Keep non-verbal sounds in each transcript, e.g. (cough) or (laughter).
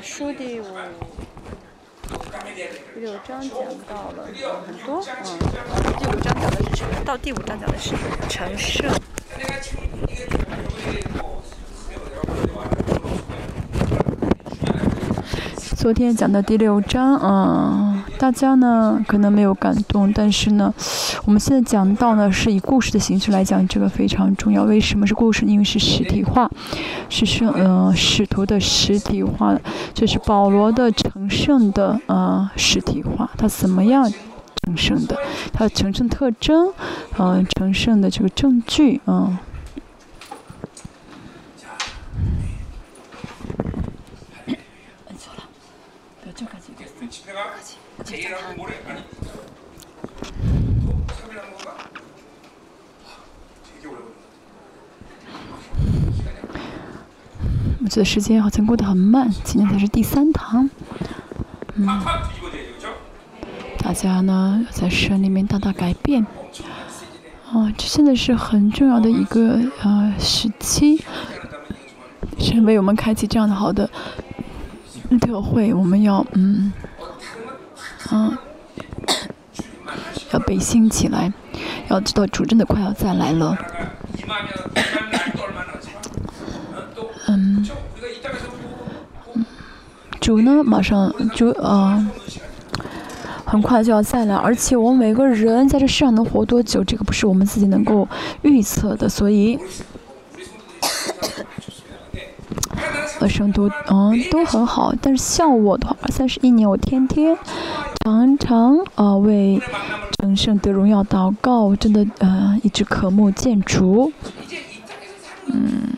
书第五第六章讲到了很多，嗯，第五章讲的是？到第五章讲的是陈胜。昨天讲的第六章，嗯，大家呢可能没有感动，但是呢，我们现在讲到呢是以故事的形式来讲，这个非常重要。为什么是故事？因为是实体化，是圣，嗯，使徒的实体化，就是保罗的成圣的，呃，实体化。他怎么样成圣的？他成圣特征，嗯，成圣的这个证据，嗯。我觉得时间好像过得很慢，今天才是第三堂。嗯，大家呢在神里面大大改变。啊，这现在是很重要的一个呃时期，神为我们开启这样的好的特会，我们要嗯。嗯，(coughs) 要被兴起来，要知道主真的快要再来了。嗯，主呢，马上就啊，很快就要再来，而且我们每个人在这世上能活多久，这个不是我们自己能够预测的，所以。和圣都嗯都很好，但是像我的话，三十一年我天天常常啊为成圣得荣耀祷告，真的呃一直渴慕见主，嗯，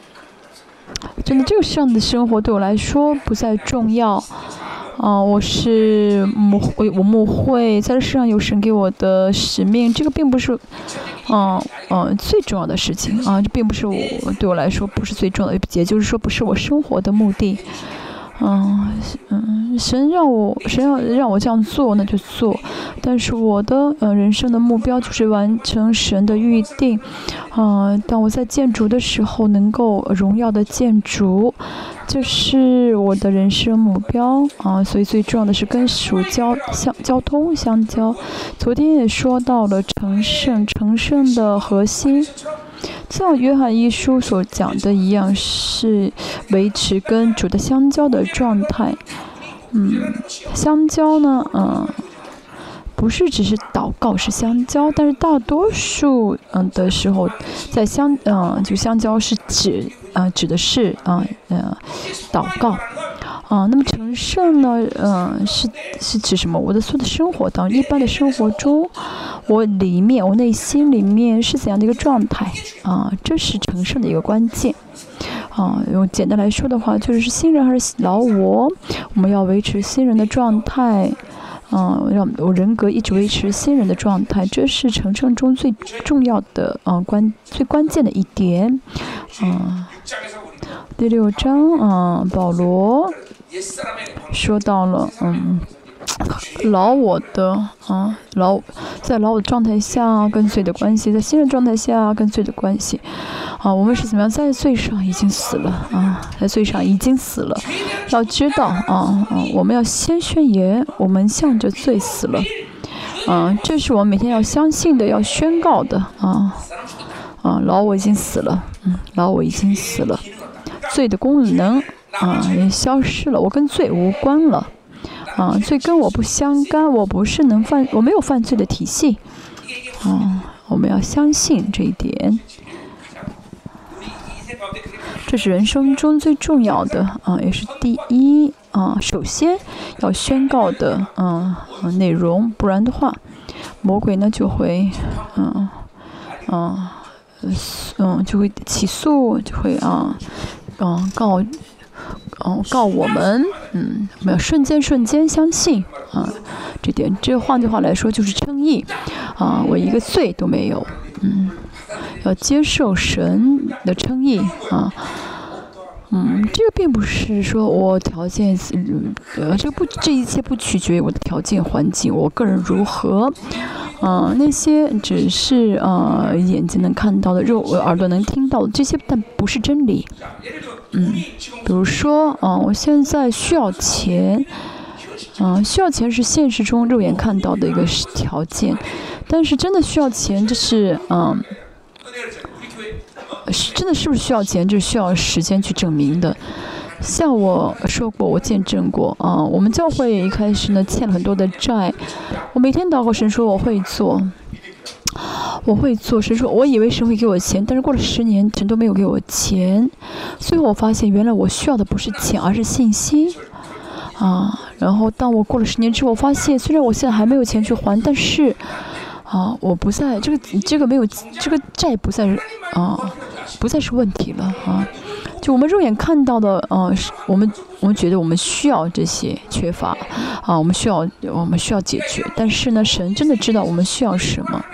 真的这个上的生活对我来说不再重要。哦，我是我，我母会在这世上有神给我的使命，这个并不是，嗯嗯最重要的事情啊，这并不是我对我来说不是最重要的，也就是说不是我生活的目的。嗯嗯，神让我神要让我这样做，那就做。但是我的呃人生的目标就是完成神的预定。啊，当我在建筑的时候，能够荣耀的建筑，就是我的人生目标啊。所以最重要的是跟属交相交通相交。昨天也说到了成圣，成圣的核心。像约翰一书所讲的一样，是维持跟主的相交的状态。嗯，相交呢，嗯，不是只是祷告是相交，但是大多数嗯的时候，在相嗯就相交是指啊指的是啊嗯祷告。啊，那么成圣呢？嗯，是是指什么？我的所有的生活当中一般的生活中，我里面我内心里面是怎样的一个状态？啊，这是成圣的一个关键。啊，用简单来说的话，就是新人还是老我？我们要维持新人的状态，嗯，让我人格一直维持新人的状态，这是成圣中最重要的啊关最关键的一点。嗯，第六章啊，保罗。说到了，嗯，老我的啊，老在老我的状态下跟罪的关系，在新的状态下跟罪的关系，啊，我们是怎么样在罪上已经死了啊，在罪上已经死了，要知道啊啊，我们要先宣言，我们向着罪死了，啊，这是我们每天要相信的，要宣告的啊。啊，老我已经死了，嗯，老我已经死了，罪的功能。啊，也消失了，我跟罪无关了，啊，罪跟我不相干，我不是能犯，我没有犯罪的体系，啊，我们要相信这一点，这是人生中最重要的啊，也是第一啊，首先要宣告的啊内容，不然的话，魔鬼呢就会，嗯，嗯，嗯，就会起诉，就会啊，嗯，告。哦，告我们，嗯，没有瞬间瞬间相信啊，这点，这换句话来说就是称义啊，我一个罪都没有，嗯，要接受神的称义啊，嗯，这个并不是说我条件，呃，这不，这一切不取决于我的条件环境，我个人如何，啊，那些只是啊眼睛能看到的，肉耳朵能听到的这些，但不是真理。嗯，比如说，嗯，我现在需要钱，嗯，需要钱是现实中肉眼看到的一个条件，但是真的需要钱，这是，嗯，是真的是不是需要钱，就需要时间去证明的。像我说过，我见证过，啊，我们教会一开始呢欠了很多的债，我每天祷告神说我会做。我会做谁说，我以为谁会给我钱，但是过了十年，神都没有给我钱。最后我发现，原来我需要的不是钱，而是信心。啊，然后当我过了十年之后，我发现虽然我现在还没有钱去还，但是，啊，我不在这个这个没有这个债不再啊，不再是问题了啊。就我们肉眼看到的，呃，是我们我们觉得我们需要这些缺乏，啊，我们需要我们需要解决，但是呢，神真的知道我们需要什么，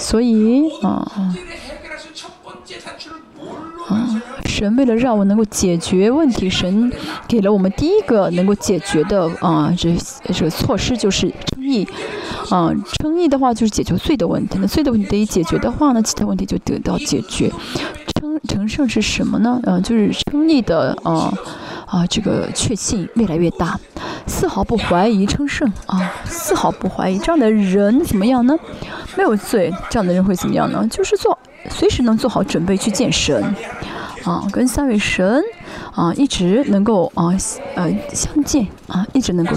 所以啊啊，神为了让我能够解决问题，神给了我们第一个能够解决的啊这这个措施就是称义，啊，称义的话就是解决罪的问题，那罪的问题得以解决的话呢，其他问题就得到解决。成圣是什么呢？嗯，就是称义的，啊啊，这个确信越来越大，丝毫不怀疑称圣啊，丝毫不怀疑这样的人怎么样呢？没有罪，这样的人会怎么样呢？就是做随时能做好准备去见神，啊，跟三位神啊一直能够啊呃相见啊，一直能够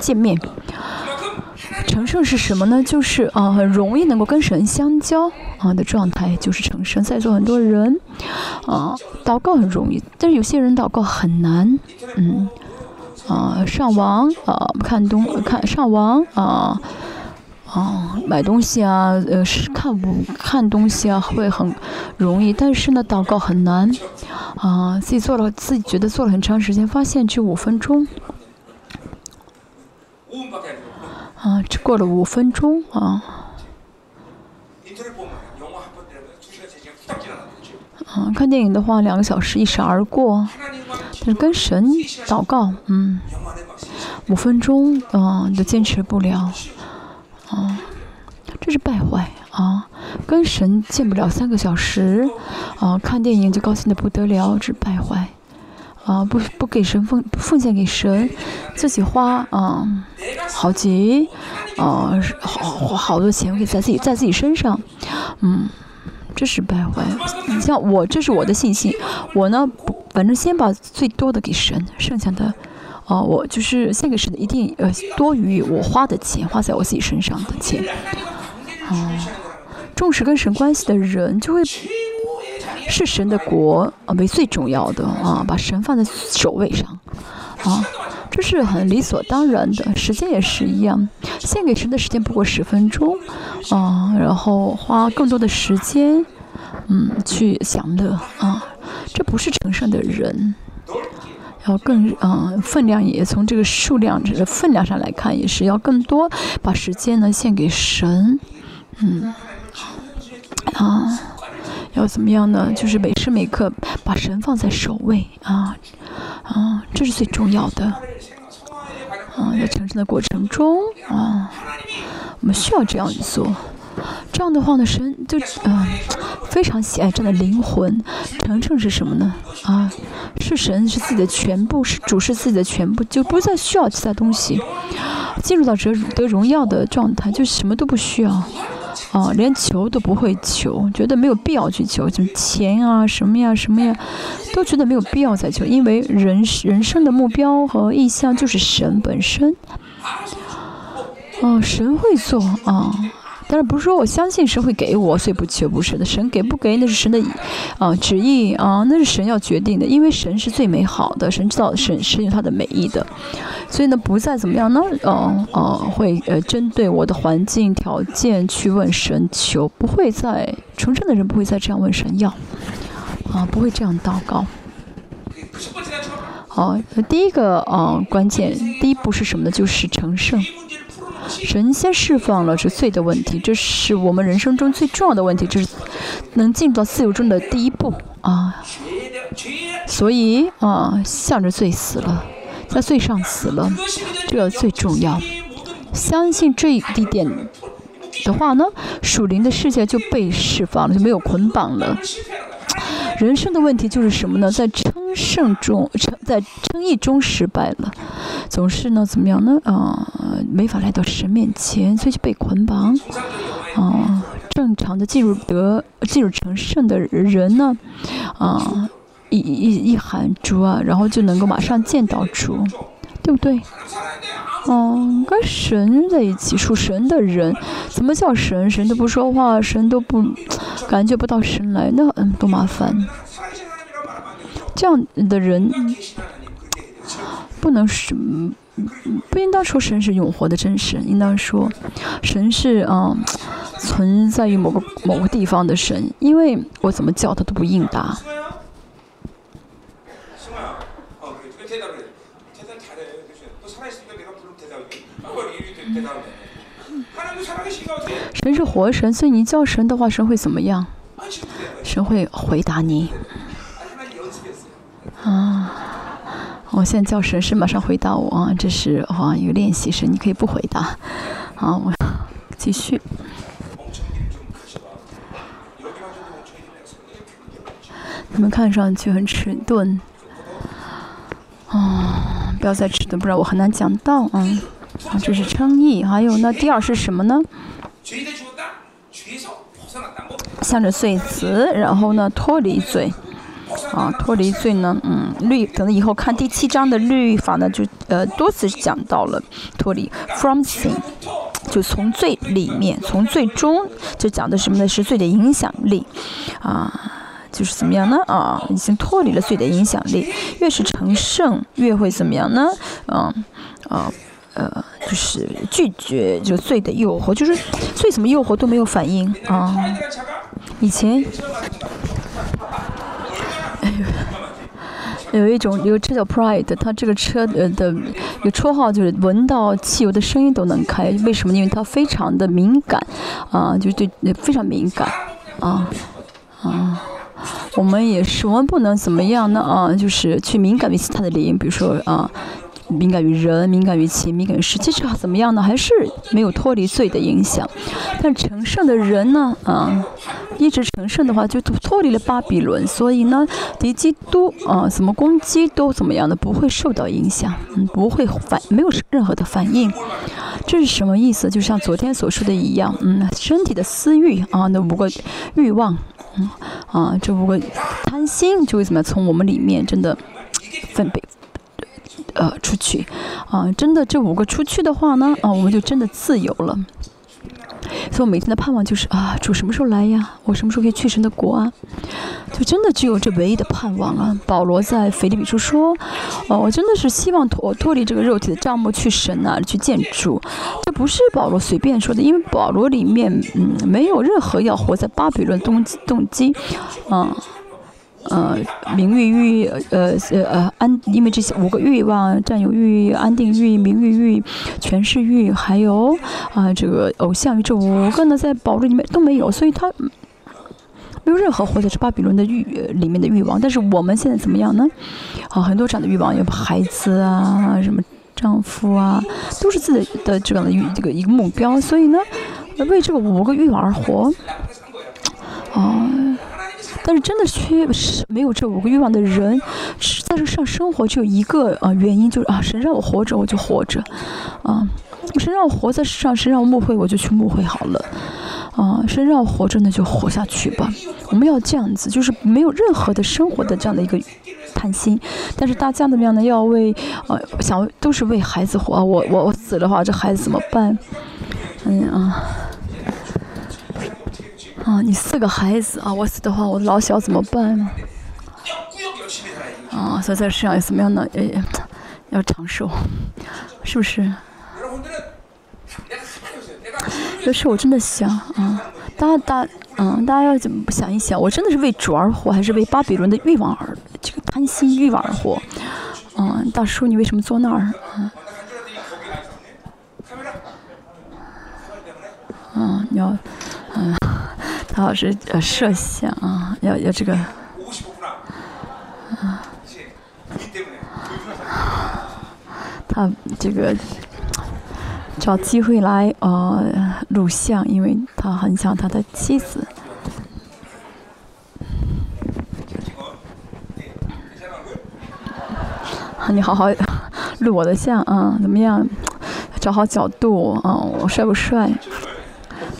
见面。成圣是什么呢？就是啊，很容易能够跟神相交啊的状态，就是成圣。在座很多人啊，祷告很容易，但是有些人祷告很难。嗯，啊，上网啊，看东看上网啊，啊，买东西啊，呃，是看不看东西啊，会很容易，但是呢，祷告很难。啊，自己做了，自己觉得做了很长时间，发现只五分钟。啊，只过了五分钟啊！啊，看电影的话，两个小时一闪而过。但是跟神祷告，嗯，五分钟啊，你都坚持不了。啊，这是败坏啊！跟神见不了三个小时，啊，看电影就高兴的不得了，这败坏。啊，不不给神奉奉献给神，自己花啊，好几啊，好花好多钱给在自己在自己身上，嗯，这是败坏。你像我，这是我的信心，我呢，反正先把最多的给神，剩下的，啊，我就是献给神的，一定呃多于我花的钱，花在我自己身上的钱。啊，重视跟神关系的人就会。是神的国啊为最重要的啊，把神放在首位上啊，这是很理所当然的。时间也是一样，献给神的时间不过十分钟啊，然后花更多的时间嗯去享乐啊，这不是成圣的人。要更啊分量也从这个数量这个分量上来看，也是要更多把时间呢献给神嗯啊。要怎么样呢？就是每时每刻把神放在首位啊啊，这是最重要的啊，在成圣的过程中啊，我们需要这样做。这样的话呢，神就啊非常喜爱这样的灵魂。成圣是什么呢？啊，是神是自己的全部，是主是自己的全部，就不再需要其他东西，进入到得得荣耀的状态，就什么都不需要。哦，连求都不会求，觉得没有必要去求，就钱啊什么呀什么呀，都觉得没有必要再求，因为人人生的目标和意向就是神本身。哦，神会做啊。但是不是说我相信神会给我，所以不求不是的。神给不给那是神的啊旨意啊，那是神要决定的。因为神是最美好的，神知道神是有他的美意的，所以呢，不再怎么样呢？哦哦，会呃针对我的环境条件去问神求，不会再重生的人不会再这样问神要啊，不会这样祷告。好，第一个啊关键第一步是什么呢？就是成圣。神先释放了是罪的问题，这是我们人生中最重要的问题，这是能进入到自由中的第一步啊。所以啊，向着罪死了，在罪上死了，这个最重要。相信这一点的话呢，属灵的世界就被释放了，就没有捆绑了。人生的问题就是什么呢？在称称圣中称在称义中失败了，总是呢怎么样呢？啊，没法来到神面前，所以就被捆绑。啊，正常的进入得进入成圣的人呢，啊，一一一喊主啊，然后就能够马上见到主，对不对？嗯，跟神在一起属神的人，怎么叫神？神都不说话，神都不感觉不到神来，那嗯多麻烦。这样的人不能是，不应当说神是永活的真神，应当说神是啊存在于某个某个地方的神，因为我怎么叫他都不应答。神是活神，所以你叫神的话，神会怎么样？神会回答你。啊，我现在叫神，是马上回答我啊！这是啊一个练习神，你可以不回答。好，我继续。你们看上去很迟钝。啊，不要再迟钝，不然我很难讲到啊。啊，这是称义，还有那第二是什么呢？向着罪词，然后呢脱离罪，啊脱离罪呢，嗯律，等以后看第七章的律法呢，就呃多次讲到了脱离，from sin，就从罪里面，从最终就讲的什么呢？是罪的影响力，啊，就是怎么样呢？啊，已经脱离了罪的影响力，越是成圣，越会怎么样呢？嗯，啊。呃，就是拒绝就罪的诱惑，就是罪什么诱惑都没有反应啊。以前，哎呦，有一种有个车叫 Pride，它这个车呃的有绰号就是闻到汽油的声音都能开，为什么？因为它非常的敏感啊，就对非常敏感啊啊。我们也是，我们不能怎么样呢啊？就是去敏感于其他的灵，比如说啊。敏感于人，敏感于情，敏感于事，其实怎么样呢？还是没有脱离罪的影响。但成圣的人呢？啊，一直成圣的话，就脱离了巴比伦，所以呢，敌基督啊，怎么攻击都怎么样的，不会受到影响，嗯，不会反，没有任何的反应。这是什么意思？就像昨天所说的一样，嗯，身体的私欲啊，那五个欲望，嗯，啊，这五个贪心就会怎么样？从我们里面真的分别。呃，出去，啊，真的这五个出去的话呢，啊，我们就真的自由了。所以我每天的盼望就是啊，主什么时候来呀？我什么时候可以去神的国啊？就真的只有这唯一的盼望啊！保罗在腓立比书说，哦，我真的是希望脱脱离这个肉体的帐幕，去神那里去见主。这不是保罗随便说的，因为保罗里面嗯没有任何要活在巴比伦动动机，啊。呃，名誉欲，呃呃呃安，因为这些五个欲望，占有欲、安定欲、名誉欲、权势欲，还有啊这个偶像欲，这五个呢在保罗里面都没有，所以他没有任何活在这巴比伦的欲里面的欲望。但是我们现在怎么样呢？啊，很多这样的欲望，有孩子啊，什么丈夫啊，都是自己的这样的欲，这个一个目标。所以呢，为这个五个欲望而活，啊。但是真的缺是没有这五个欲望的人，在这上生活只有一个啊原因，就是啊神让我活着我就活着，啊神让我活在世上，神让我牧会我就去误会好了，啊神让我活着那就活下去吧。我们要这样子，就是没有任何的生活的这样的一个贪心。但是大家怎么样呢？要为呃想都是为孩子活。我我我死的话，这孩子怎么办？哎呀。啊，你四个孩子啊，我死的话，我老小怎么办？啊，所以在世上有什么样的呃，要长寿，是不是？有时我真的想啊，大家大嗯，大家要怎么想一想？我真的是为主而活，还是为巴比伦的欲望而这个贪心欲望而活？嗯，大叔，你为什么坐那儿？嗯，嗯，你要嗯。他老师呃设想啊，要要这个，他这个找机会来呃录像，因为他很想他的妻子。你好好录我的像啊，怎么样？找好角度啊，我帅不帅？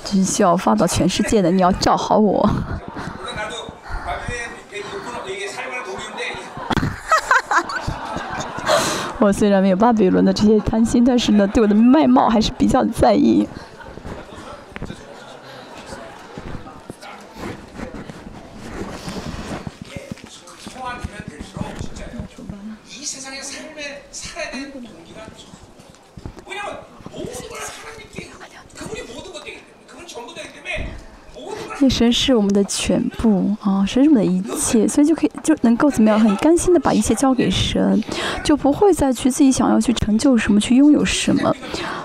这是需要发到全世界的，你要照好我。(laughs) 我虽然没有巴比伦的这些贪心，但是呢，对我的外貌还是比较在意。神是我们的全部啊，神是我们的一切，所以就可以就能够怎么样，很甘心的把一切交给神，就不会再去自己想要去成就什么，去拥有什么，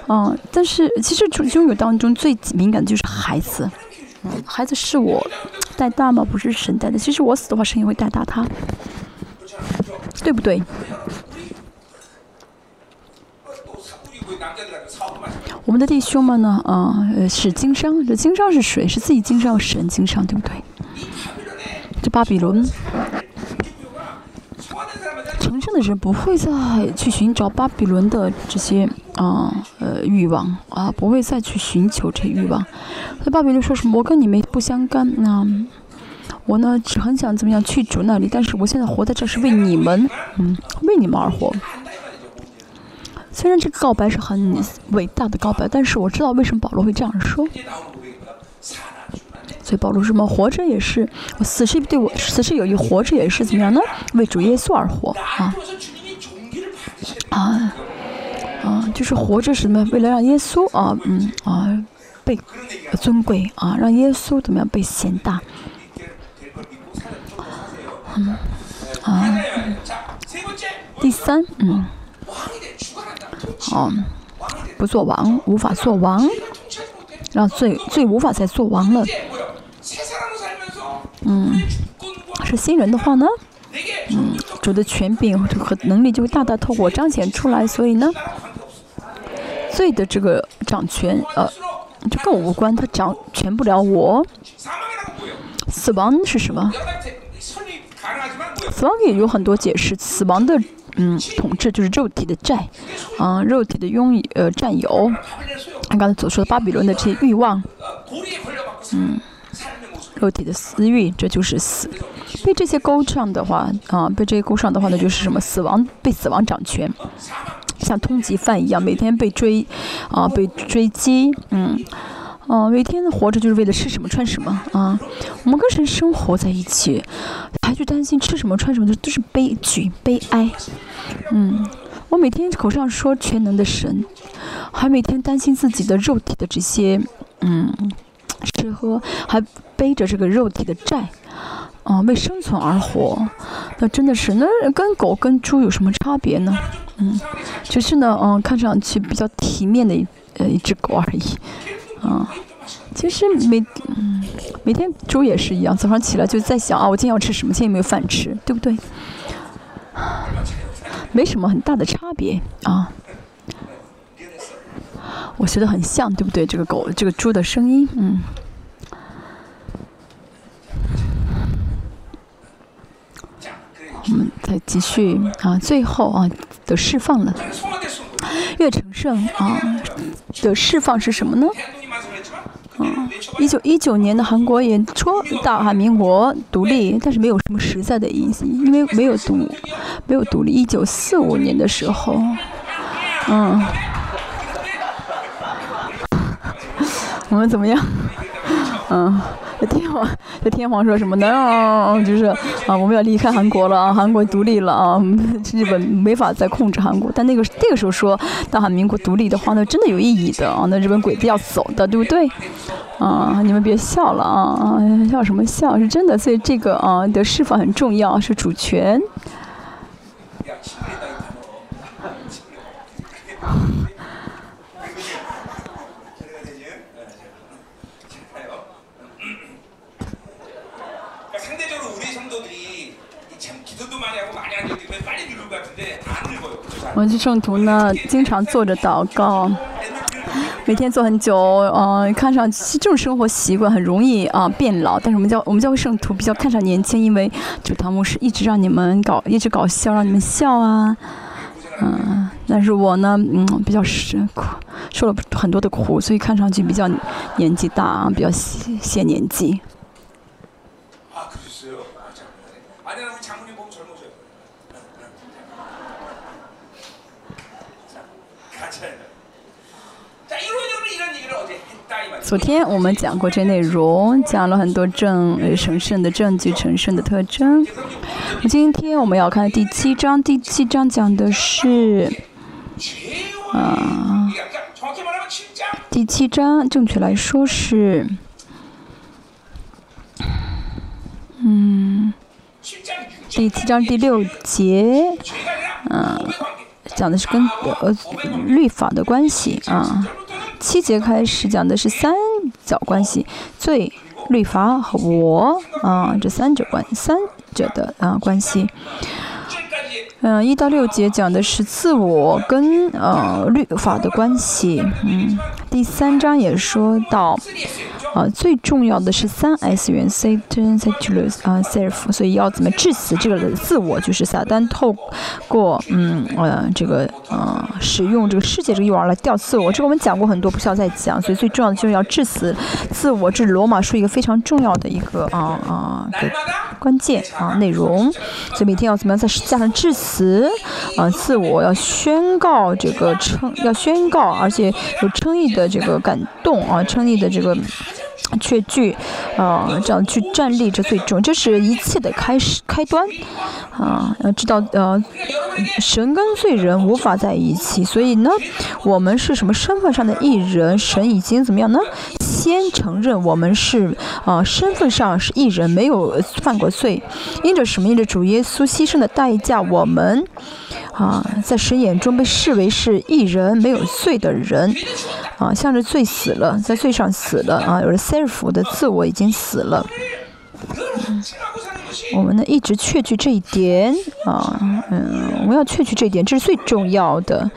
嗯，但是其实拥有当中最敏感的就是孩子，嗯，孩子是我带大吗？不是神带的，其实我死的话，神也会带大他，对不对？我们的弟兄们呢？啊，是经商。这经商是谁？是自己经商，神经商，对不对？这巴比伦，成圣的人不会再去寻找巴比伦的这些啊呃欲望啊，不会再去寻求这欲望。那巴比伦说什么？我跟你们不相干。那我呢，只很想怎么样去主那里，但是我现在活在这是为你们，嗯，为你们而活。虽然这个告白是很伟大的告白，但是我知道为什么保罗会这样说。所以保罗什么活着也是，死是对我死是有一活着也是怎么样呢？为主耶稣而活啊啊啊！就是活着是什么？为了让耶稣啊嗯啊被尊贵啊，让耶稣怎么样被显大？嗯啊，第三嗯。哦，不做王，无法做王，让罪罪无法再做王了。嗯，是新人的话呢，嗯，主的权柄和能力就会大大透过彰显出来，所以呢，罪的这个掌权，呃，就跟我无关，他掌权不了我。死亡是什么？死亡也有很多解释，死亡的。嗯，统治就是肉体的债，啊，肉体的拥呃占有。他刚才所说的巴比伦的这些欲望，嗯，肉体的私欲，这就是死。被这些勾上的话，啊，被这些勾上的话，那就是什么？死亡，被死亡掌权，像通缉犯一样，每天被追，啊，被追击，嗯。哦，每天活着就是为了吃什么穿什么啊！我们跟神生活在一起，还去担心吃什么穿什么，这都是悲剧、悲哀。嗯，我每天口上说全能的神，还每天担心自己的肉体的这些嗯吃喝，还背着这个肉体的债，啊，为生存而活，那真的是那跟狗跟猪有什么差别呢？嗯，只是呢，嗯，看上去比较体面的一呃一只狗而已。啊，其实每嗯每天猪也是一样，早上起来就在想啊，我今天要吃什么？今天有没有饭吃？对不对？没什么很大的差别啊。我学的很像，对不对？这个狗，这个猪的声音，嗯。我们再继续啊，最后啊，的释放了。越成圣啊的释放是什么呢？嗯，一九一九年的韩国也说大韩民国独立，但是没有什么实在的意义，因为没有独，没有独立。一九四五年的时候，嗯，(laughs) 我们怎么样？(laughs) 嗯。(laughs) 天皇，这天皇说什么呢？就是啊，我们要离开韩国了啊，韩国独立了啊，(laughs) 日本没法再控制韩国。但那个那个时候说大韩民国独立的话，那真的有意义的啊，那日本鬼子要走的，对不对？啊，你们别笑了啊，笑什么笑？是真的，所以这个啊的释放很重要，是主权。我们这圣徒呢，经常坐着祷告，每天坐很久，嗯，看上去这种生活习惯很容易啊变老。但是我们教我们教会圣徒比较看上年轻，因为主堂牧师一直让你们搞，一直搞笑，让你们笑啊，嗯，但是我呢，嗯，比较是苦，受了很多的苦，所以看上去比较年纪大啊，比较显显年纪。昨天我们讲过这内容，讲了很多证神圣的证据、神圣的特征。今天我们要看第七章，第七章讲的是，啊，第七章正确来说是，嗯，第七章第六节，嗯，讲的是跟呃律法的关系啊。七节开始讲的是三角关系，罪、律法和我啊这三者关三者的啊关系。嗯，一到六节讲的是自我跟呃律法的关系。嗯，第三章也说到。啊，最重要的是三 S 元 Satan, Satulus 啊，Self，所以要怎么致死这个自我，就是撒旦透过嗯呃这个呃使用这个世界这个诱饵来吊自我，这个我们讲过很多，不需要再讲。所以最重要的就是要致死自我，这是罗马书一个非常重要的一个啊啊的关键啊内容。所以每天要怎么样在加上致死啊自我，要宣告这个称，要宣告，而且有称义的这个感动啊，称义的这个。却去，呃，这样去站立着最重，这是一切的开始开端，啊，要知道，呃，神跟罪人无法在一起，所以呢，我们是什么身份上的艺人？神已经怎么样呢？先承认我们是，啊，身份上是艺人，没有犯过罪，因着什么？因着主耶稣牺牲的代价，我们。啊，在神眼中被视为是一人没有罪的人，啊，向着罪死了，在罪上死了啊，有了 self 的自我已经死了。我们呢一直确据这一点啊，嗯，我们要确据这一点，这是最重要的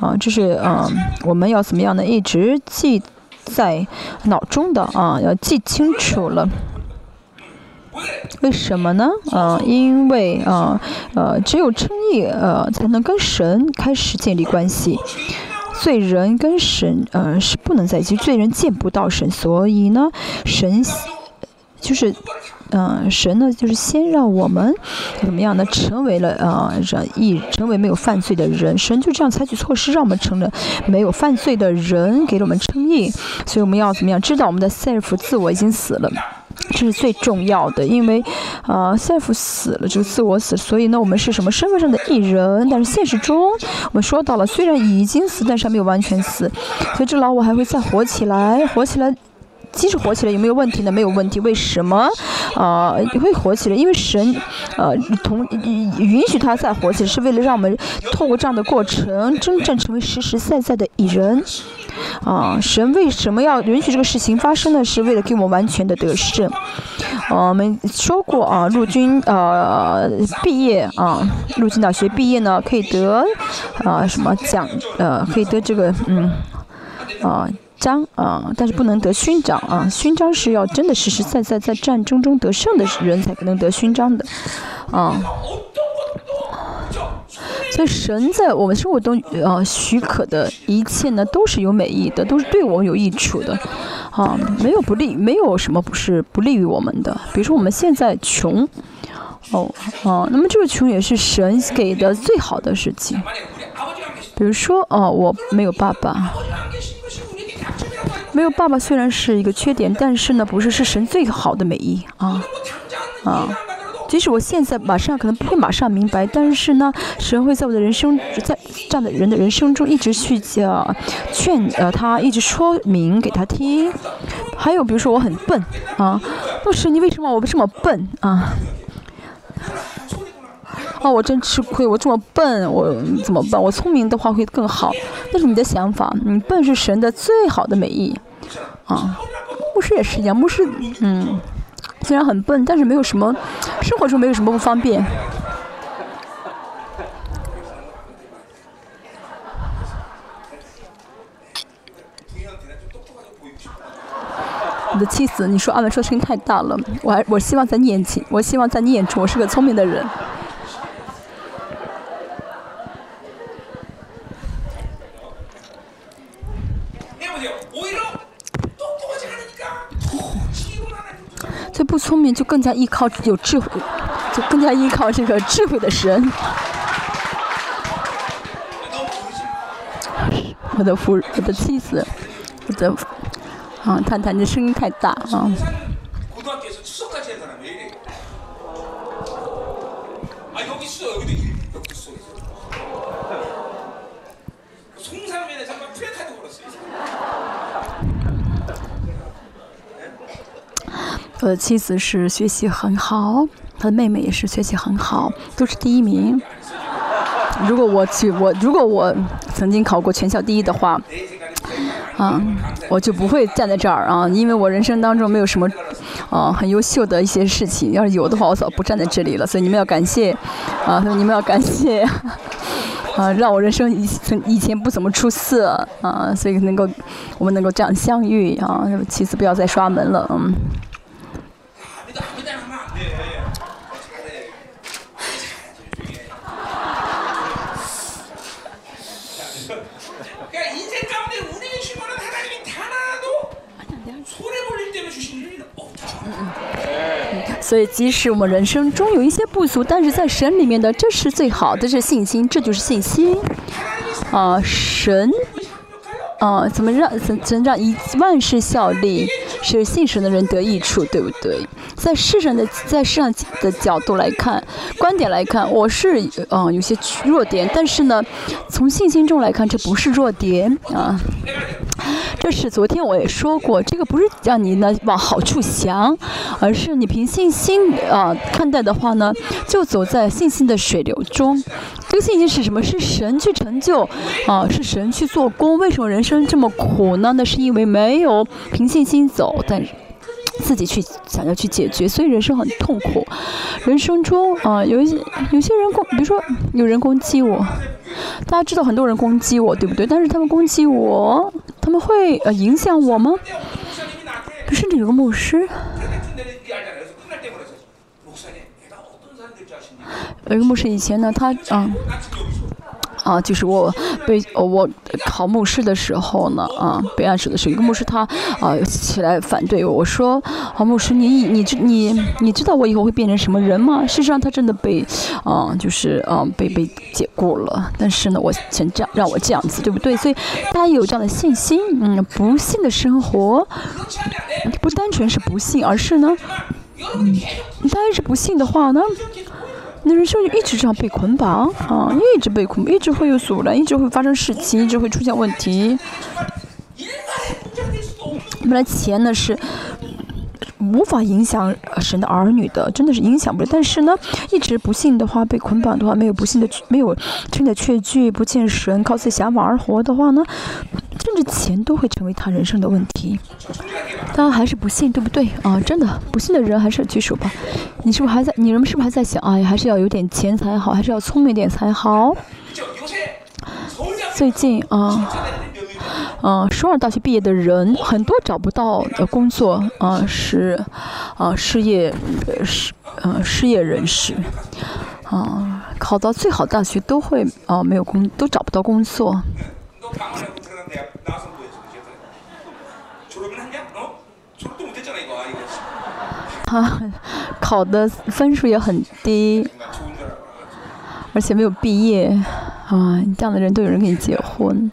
啊，这是啊，我们要怎么样呢？一直记在脑中的啊，要记清楚了。为什么呢？呃，因为呃呃，只有称义呃，才能跟神开始建立关系。罪人跟神呃是不能在一起，罪人见不到神，所以呢，神就是嗯，神呢就是先让我们怎么样呢？成为了呃人义，成为没有犯罪的人。神就这样采取措施，让我们成了没有犯罪的人，给了我们称义。所以我们要怎么样？知道我们的 self 自我已经死了。这是最重要的，因为，呃，self 死了，这个自我死，所以呢，我们是什么身份上的艺人？但是现实中，我们说到了，虽然已经死，但是还没有完全死，所以这老我还会再活起来，活起来，即使活起来有没有问题呢？没有问题，为什么？啊，会活起来，因为神，呃，同允许他再活起来，是为了让我们透过这样的过程，真正成为实实在在的艺人。啊，神为什么要允许这个事情发生呢？是为了给我们完全的得胜。我们说过啊，陆军呃毕业啊，陆军大学毕业呢，可以得啊什么奖呃，可以得这个嗯啊章啊，但是不能得勋章啊。勋章是要真的实实在在在战争中得胜的人才可能得勋章的啊。所以神在我们生活中，呃，许可的一切呢，都是有美意的，都是对我们有益处的，啊，没有不利，没有什么不是不利于我们的。比如说我们现在穷，哦，啊，那么这个穷也是神给的最好的事情。比如说，哦，我没有爸爸，没有爸爸虽然是一个缺点，但是呢，不是是神最好的美意啊，啊。即使我现在马上可能不会马上明白，但是呢，神会在我的人生，在这样的人的人生中一直去讲劝呃他，一直说明给他听。还有比如说我很笨啊，牧师你为什么我这么笨啊？哦，我真吃亏，我这么笨，我怎么办？我聪明的话会更好。那是你的想法，你笨是神的最好的美意啊。牧师也是一样，牧师嗯。虽然很笨，但是没有什么，生活中没有什么不方便。我的妻子，你说阿文说声音太大了，我还我希望在你眼前，我希望在你眼中我是个聪明的人。这不聪明就更加依靠有智慧，就更加依靠这个智慧的神。我的夫，我的妻子，我的啊，太太，你的声音太大啊。我的妻子是学习很好，他的妹妹也是学习很好，都是第一名。如果我去，我如果我曾经考过全校第一的话，啊，我就不会站在这儿啊，因为我人生当中没有什么，啊，很优秀的一些事情。要是有的话，我早不站在这里了。所以你们要感谢，啊，你们要感谢，(laughs) 啊，让我人生以以前不怎么出色，啊，所以能够我们能够这样相遇，啊，妻子不要再刷门了，嗯。所以，即使我们人生中有一些不足，但是在神里面的，这是最好的，是信心，这就是信心。啊，神，啊，怎么让怎怎让一万事效力，是信神的人得益处，对不对？在世上的，在世上的角度来看，观点来看，我是嗯有些弱点，但是呢，从信心中来看，这不是弱点啊。(laughs) 这是昨天我也说过，这个不是让你呢往好处想，而是你凭信心啊看待的话呢，就走在信心的水流中。这个信心是什么？是神去成就啊，是神去做工。为什么人生这么苦呢？那是因为没有凭信心走，但自己去想要去解决，所以人生很痛苦。人生中啊，有一些有些人攻，比如说有人攻击我。大家知道很多人攻击我，对不对？但是他们攻击我，他们会呃影响我吗？甚至有个牧师，有个牧师以前呢，他嗯。啊，就是我被我考牧师的时候呢，啊，被暗示的时候，一个牧师他啊起来反对我，说，啊，牧师，你你知你你知道我以后会变成什么人吗？事实上，他真的被，啊，就是啊被被解雇了。但是呢，我想这样让我这样子，对不对？所以大家有这样的信心，嗯，不幸的生活不单纯是不幸，而是呢，大家是不幸的话呢？你的人生就一直这样被捆绑啊，一直被捆，一直会有阻拦，一直会发生事情，一直会出现问题。本来钱呢是无法影响神的儿女的，真的是影响不了。但是呢，一直不幸的话，被捆绑的话，没有不幸的，没有真的确据，不见神，靠自己想法而活的话呢？甚至钱都会成为他人生的问题，大家还是不信，对不对啊？真的不信的人还是举手吧。你是不是还在？你们是不是还在想？哎，还是要有点钱才好，还是要聪明点才好？最近啊，嗯，首尔大学毕业的人很多找不到工作啊，是啊，失业失呃失业人士啊，考到最好大学都会啊没有工，都找不到工作。他考的分数也很低，而且没有毕业，啊，这样的人都有人跟你结婚。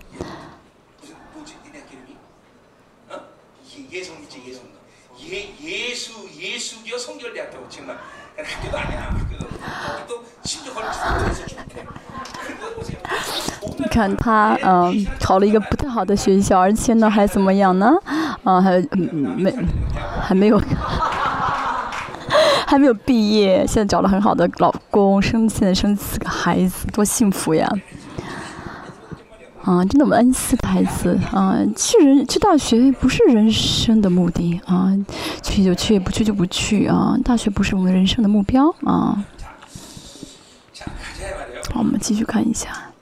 (laughs) 你看他，嗯，考了一个不太好的学校，而且呢，还怎么样呢？啊，还嗯没，还没有。(laughs) 还没有毕业，现在找了很好的老公，生现在生四个孩子，多幸福呀！啊，真的，我们恩赐的孩子啊，去人去大学不是人生的目的啊，去就去，不去就不去啊，大学不是我们人生的目标啊。好，我们继续看一下。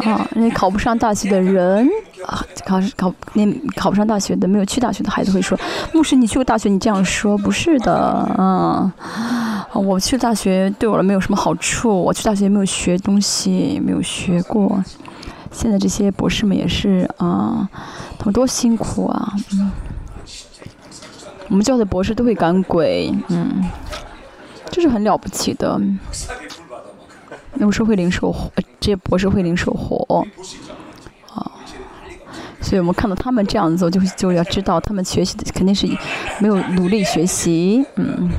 (laughs) 啊，那考不上大学的人啊。考考那考不上大学的没有去大学的孩子会说，牧师你去过大学你这样说不是的，嗯，啊，我去大学对我没有什么好处，我去大学也没有学东西，没有学过。现在这些博士们也是啊，他们多辛苦啊，嗯。我们教的博士都会赶鬼，嗯，这是很了不起的。有时候会零售火，这些博士会零售火，啊，所以我们看到他们这样做，就就要知道他们学习的肯定是没有努力学习，嗯。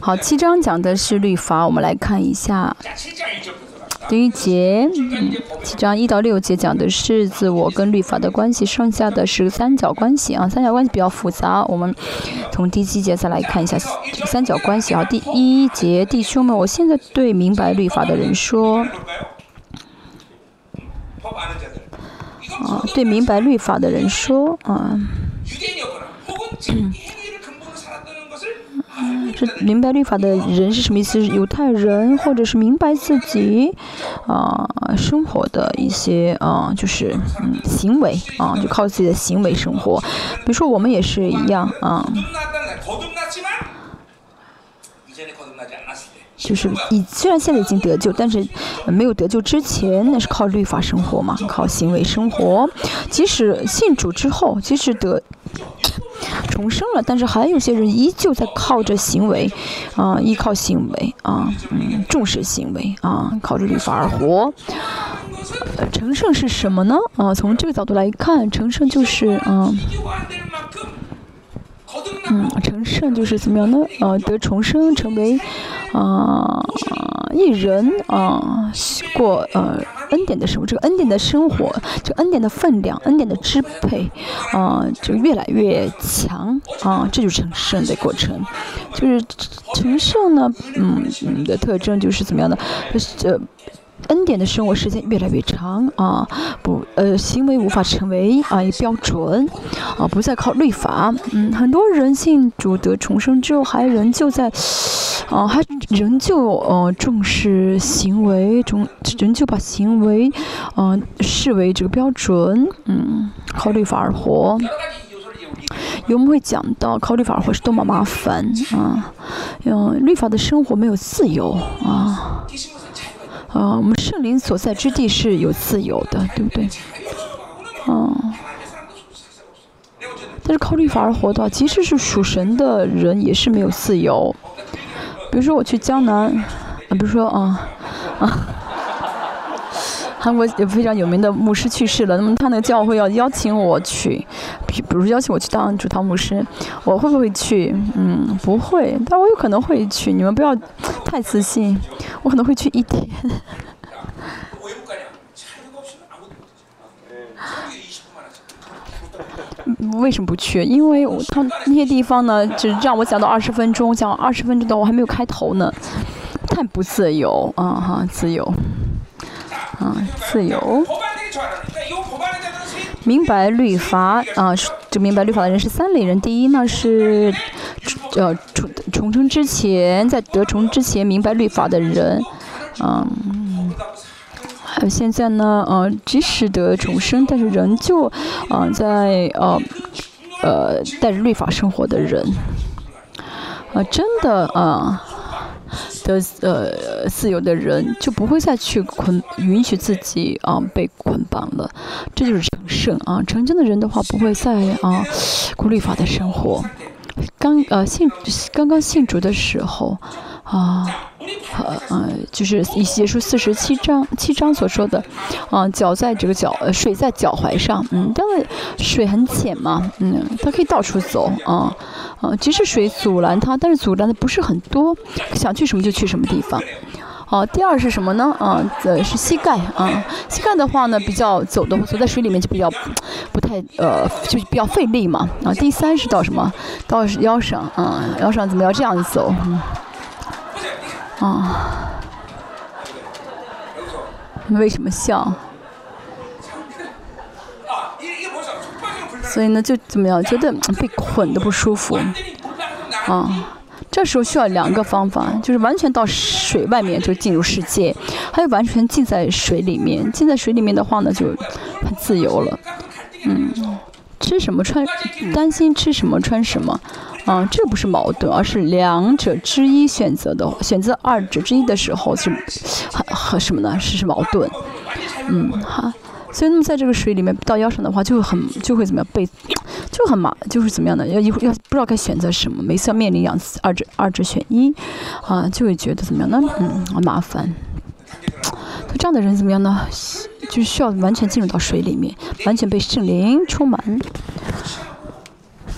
好，七章讲的是律法，我们来看一下。第一节，嗯，其中一到六节讲的是自我跟律法的关系，剩下的是三角关系啊，三角关系比较复杂，我们从第七节再来看一下三角关系啊。第一节，弟兄们，我现在对明白律法的人说，啊，对明白律法的人说，啊。是明白律法的人是什么意思？犹太人，或者是明白自己啊生活的一些啊，就是嗯行为啊，就靠自己的行为生活。比如说我们也是一样啊，就是你虽然现在已经得救，但是没有得救之前，那是靠律法生活嘛，靠行为生活。即使信主之后，即使得。重生了，但是还有些人依旧在靠着行为，啊，依靠行为，啊，嗯，重视行为，啊，靠着律法而活。呃成圣是什么呢？啊，从这个角度来看，成圣就是，啊，嗯，成圣就是怎么样呢？呃，得重生，成为，啊，一人，啊，过，呃。恩典的时候，这个恩典的生活，这个恩典的分量，恩典的支配，啊，就越来越强，啊，这就是成圣的过程。就是成圣呢，嗯，的特征就是怎么样的？呃。恩典的生活时间越来越长啊，不，呃，行为无法成为啊一标准，啊，不再靠律法，嗯，很多人信主得重生之后，还仍旧在，啊，还仍旧呃重视行为，中仍旧把行为，嗯，视为这个标准，嗯，靠律法而活。有我们会讲到靠律法而活是多么麻烦啊，嗯，律法的生活没有自由啊。啊，我们圣灵所在之地是有自由的，对不对？嗯。但是靠律法而活的，即使是属神的人也是没有自由。比如说我去江南，啊，比如说啊，啊。韩国有非常有名的牧师去世了，那么他那个教会要邀请我去，比比如邀请我去当主堂牧师，我会不会去？嗯，不会，但我有可能会去。你们不要太自信，我可能会去一天。为什么不去？因为他那些地方呢，就让我讲到二十分钟，讲二十分钟的我还没有开头呢，太不自由啊！哈，自由。啊，自由，明白律法啊，就明白律法的人是三类人。第一呢是，呃，重重生之前，在得重之前明白律法的人，嗯，还有现在呢，呃，即使得重生，但是仍旧，啊，在呃，呃，带着律法生活的人，啊，真的啊。的呃，自由的人就不会再去捆允许自己啊被捆绑了，这就是成圣啊。成真的人的话，不会再啊孤立法的生活。刚呃信刚刚信主的时候啊，呃就是以结书四十七章七章所说的啊，脚在这个脚呃水在脚踝上，嗯，但是水很浅嘛，嗯，它可以到处走啊。啊，即使水阻拦他，但是阻拦的不是很多，想去什么就去什么地方。好，第二是什么呢？啊，呃，是膝盖啊，膝盖的话呢，比较走的走在水里面就比较不太呃，就比较费力嘛。啊，第三是到什么？到腰上啊，腰上怎么要这样子走？啊，为什么笑？所以呢，就怎么样？觉得被捆的不舒服，啊，这时候需要两个方法，就是完全到水外面就进入世界，还有完全浸在水里面。浸在水里面的话呢，就很自由了，嗯，吃什么穿，担心吃什么穿什么，啊，这不是矛盾，而是两者之一选择的，选择二者之一的时候是很很什么呢？是是矛盾，嗯，好，所以那么在这个水里面到腰上的话，就会很就会怎么样被，就很麻，就是怎么样的，要一会要不知道该选择什么，每次要面临两次二者二者选一，啊，就会觉得怎么样呢？嗯，麻烦。这样的人怎么样呢？就需要完全进入到水里面，完全被圣灵充满。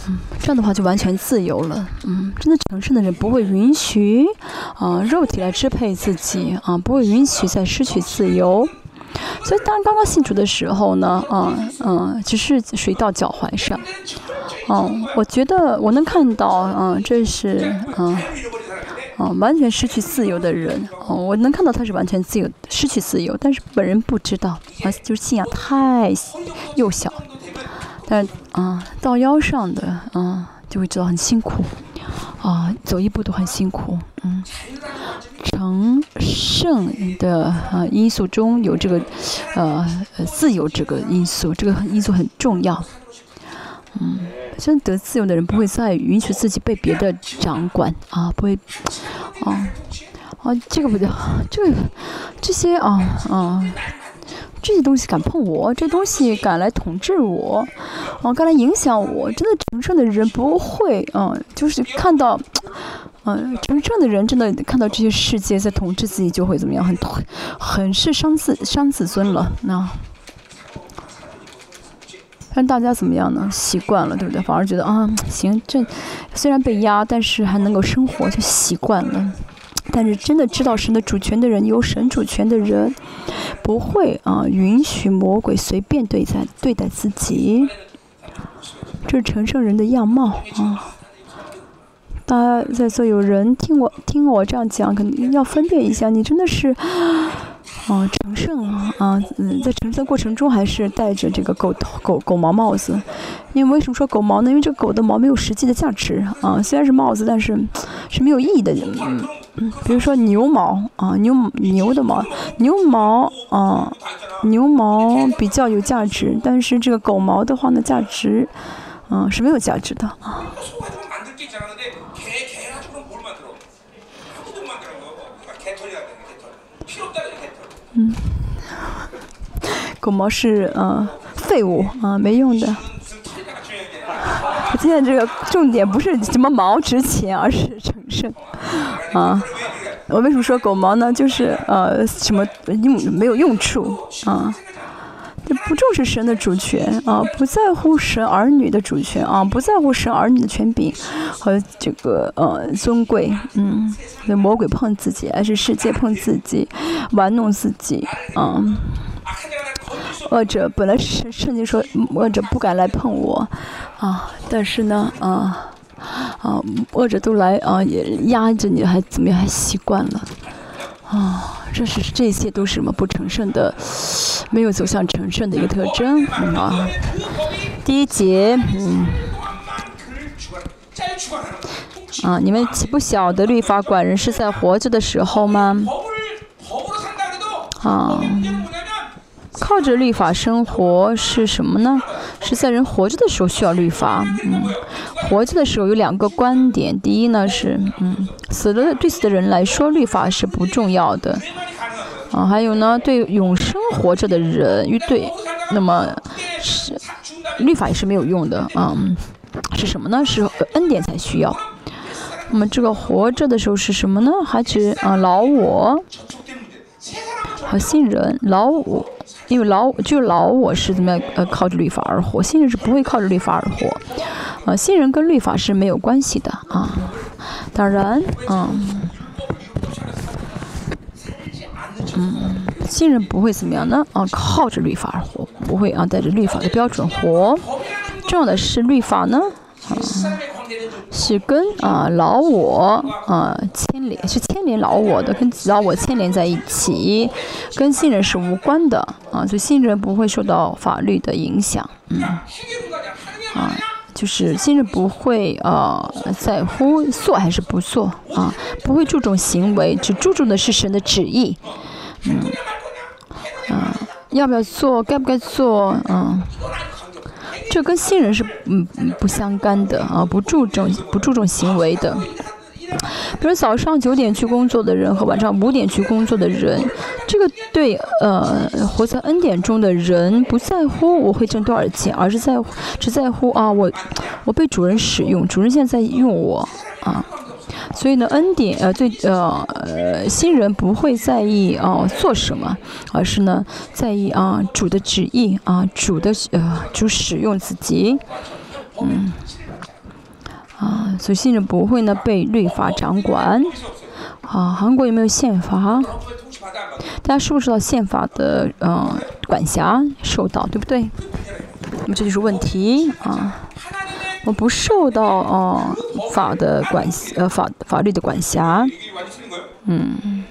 嗯，这样的话就完全自由了。嗯，真的成圣的人不会允许啊肉体来支配自己啊，不会允许再失去自由。所以当刚刚信主的时候呢，啊嗯，只是水到脚踝上。哦，我觉得我能看到，嗯，这是嗯。哦，完全失去自由的人，哦，我能看到他是完全自由，失去自由，但是本人不知道，啊，就是信仰太幼小，但啊，到腰上的，啊，就会知道很辛苦，啊，走一步都很辛苦，嗯，成圣的啊因素中有这个，呃，自由这个因素，这个因素很重要，嗯。真得自由的人不会再允许自己被别的掌管啊，不会，啊，啊，这个不对，这个这些啊啊，这些东西敢碰我，这东西敢来统治我，啊，敢来影响我，真的成圣的人不会啊，就是看到，嗯，成圣的人真的看到这些世界在统治自己，就会怎么样，很很是伤自伤自尊了，那。但大家怎么样呢？习惯了，对不对？反而觉得啊，行，这虽然被压，但是还能够生活，就习惯了。但是真的知道神的主权的人，有神主权的人，不会啊允许魔鬼随便对待对待自己。这是成圣人的样貌啊！大家在座有人听我听我这样讲，肯定要分辨一下，你真的是。(gasps) 哦，成圣啊，嗯，在成圣过程中还是戴着这个狗狗狗毛帽子，因为为什么说狗毛呢？因为这个狗的毛没有实际的价值啊，虽然是帽子，但是是没有意义的。嗯，比如说牛毛啊，牛牛的毛，牛毛啊，牛毛比较有价值，但是这个狗毛的话呢，价值嗯是没有价值的啊。嗯，(laughs) 狗毛是呃废物啊，没用的。现在这个重点不是什么毛值钱，而是成圣啊。我为什么说狗毛呢？就是呃什么用没有用处啊。不重视神的主权啊，不在乎神儿女的主权啊，不在乎神儿女的权柄和这个呃尊贵，嗯，那魔鬼碰自己，还是世界碰自己，玩弄自己啊。恶者本来是圣经说恶者不敢来碰我啊，但是呢啊啊恶者都来啊也压着你，还怎么样还习惯了。啊，这是这些都是什么不成圣的，没有走向成圣的一个特征啊。第一节，嗯，啊，你们不晓得律法管人是在活着的时候吗？啊。靠着律法生活是什么呢？是在人活着的时候需要律法。嗯，活着的时候有两个观点。第一呢是，嗯，死了对死的人来说，律法是不重要的。啊，还有呢，对永生活着的人，对，那么是律法也是没有用的。嗯，是什么呢？是恩典才需要。那么这个活着的时候是什么呢？还是啊老我和新人老我。因为老就老我是怎么样呃靠着律法而活，新人是不会靠着律法而活，啊新人跟律法是没有关系的啊，当然嗯。嗯新人不会怎么样呢？啊靠着律法而活，不会啊带着律法的标准活，重要的是律法呢。是跟啊老我啊牵连，是牵连老我的，跟老我牵连在一起，跟新人是无关的啊，所以新人不会受到法律的影响，嗯，啊，就是新人不会啊在乎做还是不做啊，不会注重行为，只注重的是神的旨意，嗯，啊，要不要做，该不该做，嗯。这跟信任是嗯不相干的啊，不注重不注重行为的。比如早上九点去工作的人和晚上五点去工作的人，这个对呃活在恩典中的人不在乎我会挣多少钱，而是在乎只在乎啊我我被主人使用，主人现在在用我啊，所以呢恩典呃对呃呃新人不会在意啊做什么，而是呢在意啊主的旨意啊主的呃主使用自己，嗯。啊，所以新人不会呢被律法掌管。啊，韩国有没有宪法？大家是不受到宪法的嗯管辖？受到，对不对？那么这就是问题啊。我不受到啊法的管呃法法律的管辖。嗯。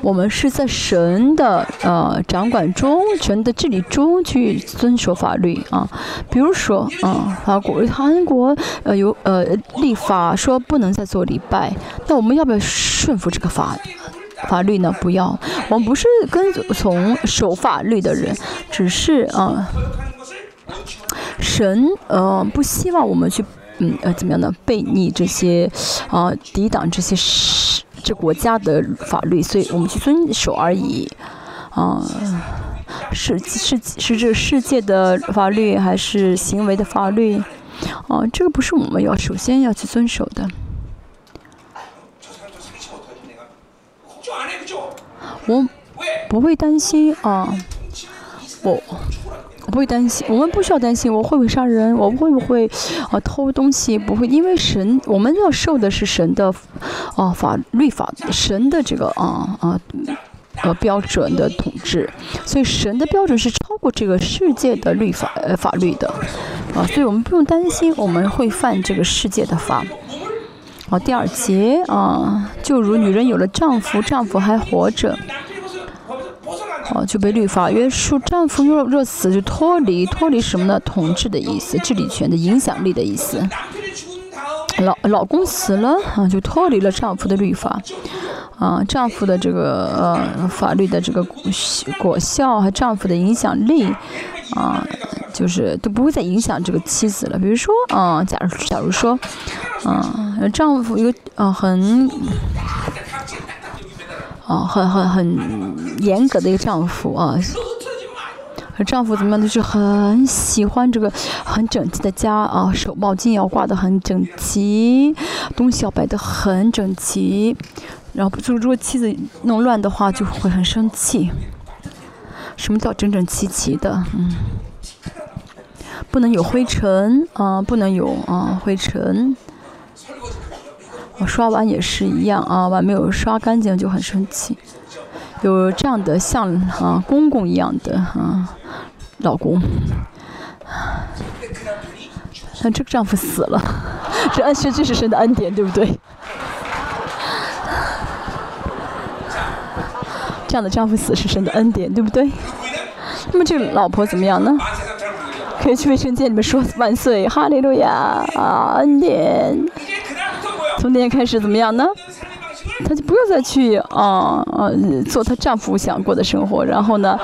我们是在神的呃掌管中，神的治理中去遵守法律啊。比如说，啊，法国、韩国呃有呃立法说不能再做礼拜，那我们要不要顺服这个法法律呢？不要，我们不是跟从守法律的人，只是啊，神呃不希望我们去嗯呃怎么样呢？背逆这些啊，抵挡这些事。这国家的法律，所以我们去遵守而已。啊，是是是这世界的法律，还是行为的法律？啊，这个不是我们要首先要去遵守的。我不会担心啊，我。我不会担心，我们不需要担心我会不会杀人，我会不会啊偷东西，不会，因为神，我们要受的是神的啊法律法，神的这个啊啊呃标准的统治，所以神的标准是超过这个世界的律法呃法律的啊，所以我们不用担心我们会犯这个世界的法。好，第二节啊，就如女人有了丈夫，丈夫还活着。哦，就被律法约束。丈夫若若死，就脱离脱离什么呢？统治的意思，治理权的影响力的意思。老老公死了啊，就脱离了丈夫的律法。啊，丈夫的这个呃法律的这个果效和丈夫的影响力啊，就是都不会再影响这个妻子了。比如说啊，假如假如说，啊，丈夫一个啊很。啊，很很很严格的一个丈夫啊，丈夫怎么样就是很喜欢这个很整齐的家啊，手毛巾要挂得很整齐，东西要摆得很整齐，然后就如果妻子弄乱的话，就会很生气。什么叫整整齐齐的？嗯，不能有灰尘啊，不能有啊灰尘。我刷碗也是一样啊，碗没有刷干净就很生气。有这样的像啊公公一样的啊老公，那这个丈夫死了，这恩是这是神的恩典，对不对？这样的丈夫死是神的恩典，对不对？那么这个老婆怎么样呢？可以去卫生间里面说万岁，哈利路亚啊，恩典。从那天开始怎么样呢？她就不用再去啊啊做她丈夫想过的生活，然后呢，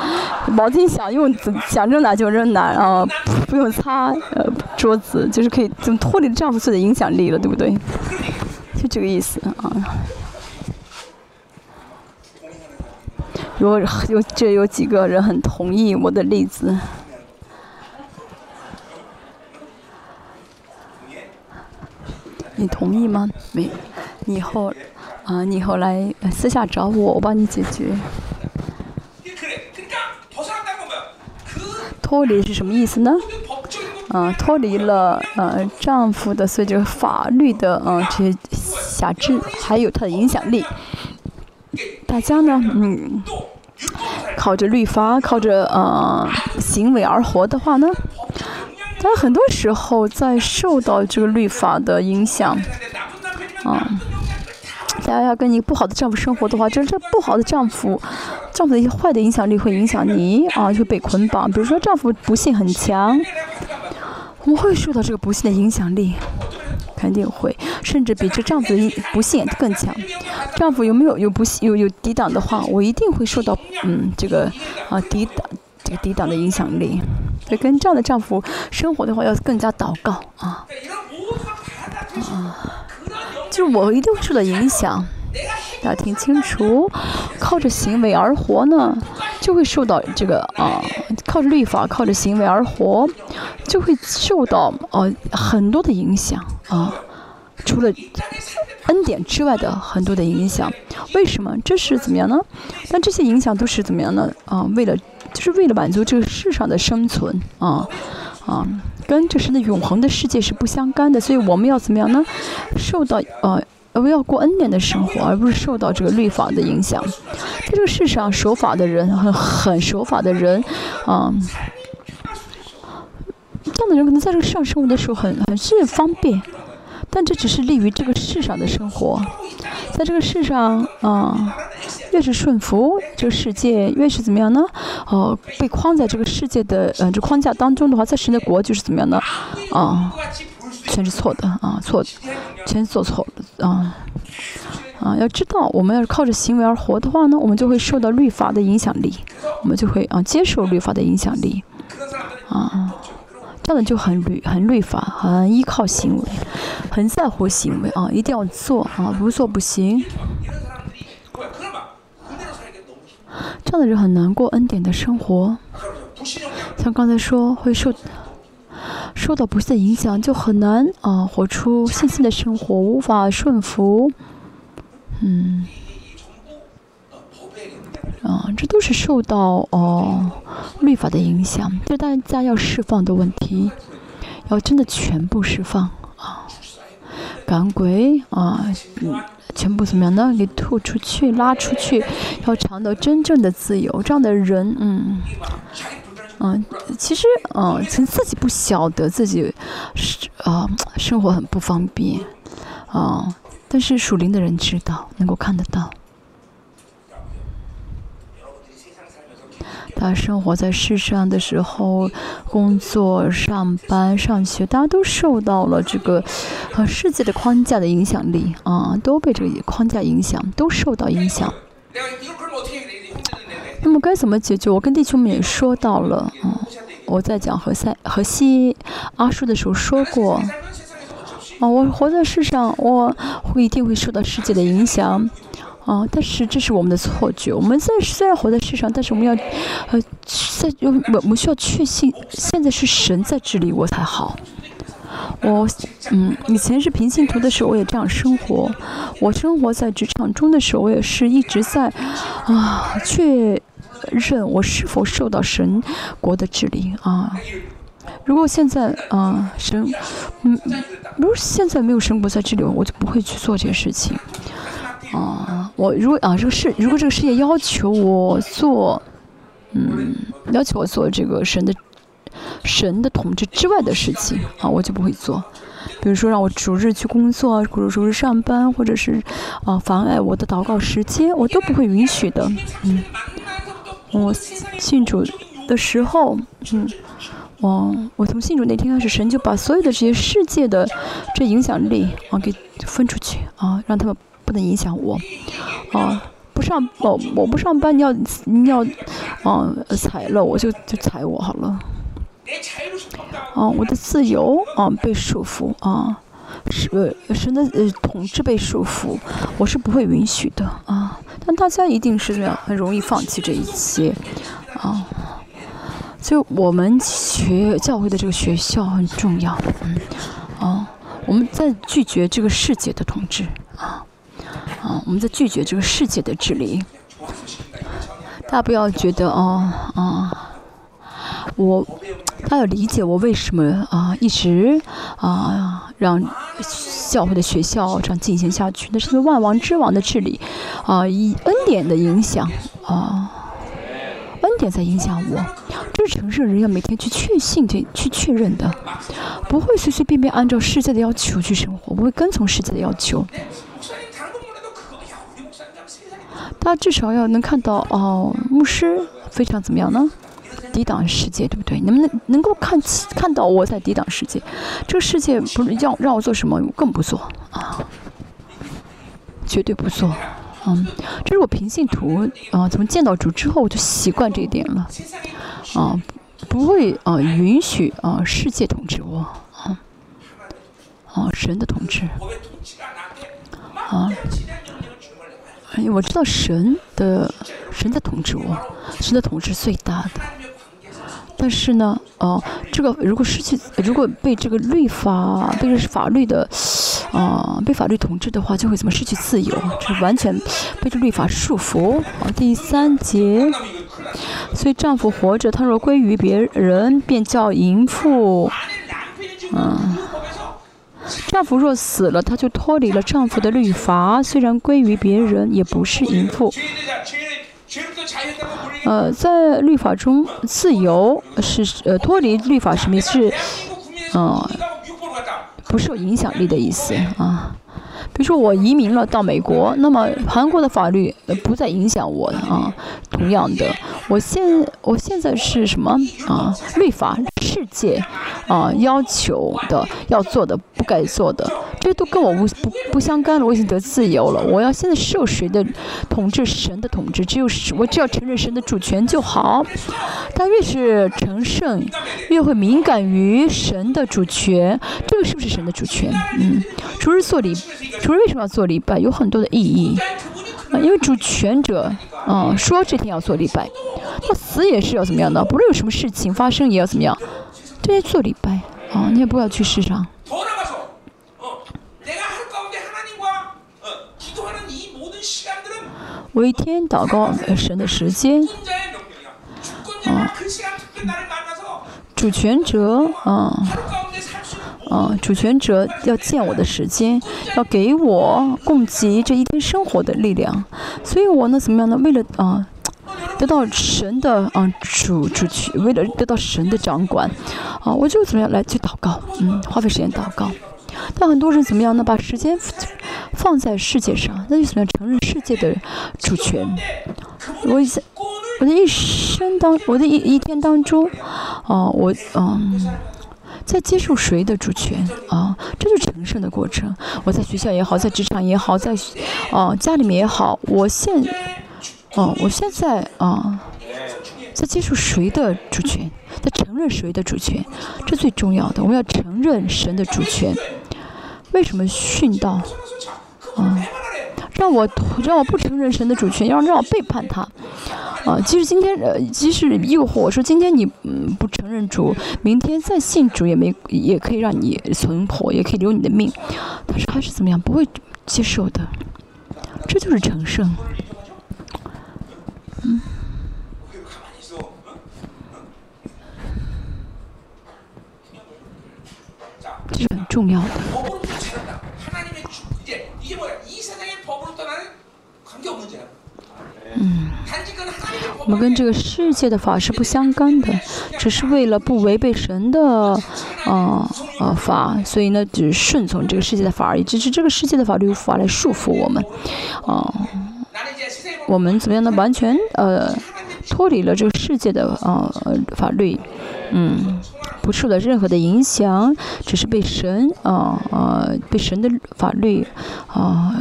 毛巾想用想扔哪就扔哪啊，不用擦呃桌子，就是可以怎么脱离丈夫的影响力了，对不对？就这个意思啊。有有这有几个人很同意我的例子。你同意吗？没，你以后，啊，你以后来私下找我，我帮你解决。脱离是什么意思呢？啊，脱离了呃丈夫的所以这个法律的啊这些辖制，还有他的影响力。大家呢，嗯，靠着律法，靠着呃行为而活的话呢？但很多时候，在受到这个律法的影响，啊，大家要跟你不好的丈夫生活的话，这这不好的丈夫，丈夫的一些坏的影响力会影响你啊，就被捆绑。比如说，丈夫不幸很强，我们会受到这个不幸的影响力，肯定会，甚至比这丈夫的不幸更强。丈夫有没有有不幸有有抵挡的话，我一定会受到嗯这个啊抵挡这个抵挡的影响力。所以跟这样的丈夫生活的话，要更加祷告啊。啊，就是我一定会受到影响。大家听清楚，靠着行为而活呢，就会受到这个啊，靠着律法，靠着行为而活，就会受到呃很多的影响啊。除了恩典之外的很多的影响，为什么？这是怎么样呢？但这些影响都是怎么样呢？啊，为了就是为了满足这个世上的生存啊啊，跟这是那永恒的世界是不相干的。所以我们要怎么样呢？受到呃，我们要过恩典的生活，而不是受到这个律法的影响。在这个世上守法的人，很很守法的人啊，这样的人可能在这个世上生活的时候很很是方便。但这只是利于这个世上的生活，在这个世上啊，越是顺服这个世界，越是怎么样呢？哦，被框在这个世界的呃这框架当中的话，在神的国就是怎么样呢？啊，全是错的啊，错的，全是做错了啊啊！要知道，我们要是靠着行为而活的话呢，我们就会受到律法的影响力，我们就会啊接受律法的影响力啊。这样的就很律很律法，很依靠行为，很在乎行为啊，一定要做啊，不做不行。这样的人很难过恩典的生活，像刚才说会受受到不幸的影响，就很难啊活出信心的生活，无法顺服，嗯。啊，这都是受到哦律法的影响，就大家要释放的问题，要真的全部释放啊，赶鬼啊，嗯，全部怎么样呢？给吐出去、拉出去，要尝到真正的自由。这样的人，嗯，嗯，其实，嗯，从自己不晓得自己是啊，生活很不方便啊，但是属灵的人知道，能够看得到。他生活在世上的时候，工作、上班、上学，大家都受到了这个呃世界的框架的影响力啊，都被这个框架影响，都受到影响。那么该怎么解决？我跟弟兄们也说到了啊，我在讲何塞何西阿叔的时候说过啊，我活在世上，我会一定会受到世界的影响。啊！但是这是我们的错觉。我们在虽然活在世上，但是我们要，呃，在我我们需要确信，现在是神在治理我才好。我嗯，以前是平信徒的时候，我也这样生活。我生活在职场中的时候，我也是一直在啊确认我是否受到神国的治理啊。如果现在啊神嗯，如果现在没有神国在治理我，我就不会去做这些事情。啊，我如果啊，这个世如果这个世界要求我做，嗯，要求我做这个神的神的统治之外的事情啊，我就不会做。比如说让我逐日去工作，或者逐日上班，或者是啊妨碍我的祷告时间，我都不会允许的。嗯，我信主的时候，嗯，我我从信主那天开始，神就把所有的这些世界的这影响力啊给分出去啊，让他们。不能影响我，啊，不上我我不上班，你要你要，啊，踩了我就就踩我好了，啊，我的自由啊被束缚啊，是神的呃统治被束缚，我是不会允许的啊，但大家一定是这样很容易放弃这一切，啊，所以我们学教会的这个学校很重要，嗯，啊，我们在拒绝这个世界的统治啊。啊，我们在拒绝这个世界的治理。大家不要觉得哦，啊，我，他要理解我为什么啊一直啊让教会的学校这样进行下去，那是因为万王之王的治理啊，以恩典的影响啊，恩典在影响我。这是城市人要每天去确信、去去确认的，不会随随便便按照世界的要求去生活，不会跟从世界的要求。他至少要能看到哦，牧师非常怎么样呢？抵挡世界，对不对？能不能能够看看到我在抵挡世界？这个世界不是要让我做什么，我更不做啊，绝对不做。嗯，这是我平信徒啊，从见到主之后我就习惯这一点了。啊，不会啊允许啊世界统治我啊啊神的统治啊，哎，我知道神的神在统治我，神的统治最大的。但是呢，哦，这个如果失去，如果被这个律法，被这法律的，啊，被法律统治的话，就会怎么失去自由？就完全被这律法束缚。啊，第三节，所以丈夫活着，他若归于别人，便叫淫妇。嗯，丈夫若死了，她就脱离了丈夫的律法，虽然归于别人，也不是淫妇。呃，在律法中，自由是呃脱离律法什么意思？是，呃，不受影响力的意思啊。比如说我移民了到美国，那么韩国的法律不再影响我啊。同样的，我现我现在是什么啊？律法世界啊要求的要做的不该做的，这些都跟我不不不相干了。我已经得自由了，我要现在受谁的统治？神的统治，只有我只要承认神的主权就好。但越是成圣，越会敏感于神的主权。这个是不是神的主权？嗯，主日做礼。主为什么要做礼拜？有很多的意义，因为主权者，嗯，说这天要做礼拜，他死也是要怎么样的？不论有什么事情发生，也要怎么样？这些做礼拜啊，你也不要去市场。我一天祷告神的时间，啊，主权者，啊。啊，主权者要见我的时间，要给我供给这一天生活的力量，所以我呢怎么样呢？为了啊，得到神的啊主主权，为了得到神的掌管，啊，我就怎么样来去祷告，嗯，花费时间祷告。但很多人怎么样呢？把时间放在世界上，那就怎么样承认世界的主权？我在我的一生当，我的一一天当中，啊，我嗯。在接受谁的主权啊？这就是成圣的过程。我在学校也好，在职场也好，在啊家里面也好，我现哦，我现在啊，在接受谁的主权，在承认谁的主权，这最重要的。我们要承认神的主权。为什么训道啊？让我让我不承认神的主权，要让我背叛他。啊，即使今天呃，即使诱惑我说今天你嗯不承认主，明天再信主也没也可以让你存活，也可以留你的命，但是还是怎么样不会接受的，这就是成圣，嗯，这是很重要的。嗯。我们跟这个世界的法是不相干的，只是为了不违背神的，呃呃法，所以呢，只顺从这个世界的法而已。只是这个世界的法律无法来束缚我们，啊，我们怎么样能？完全呃脱离了这个世界的啊法律，嗯。不受到任何的影响，只是被神啊啊被神的法律啊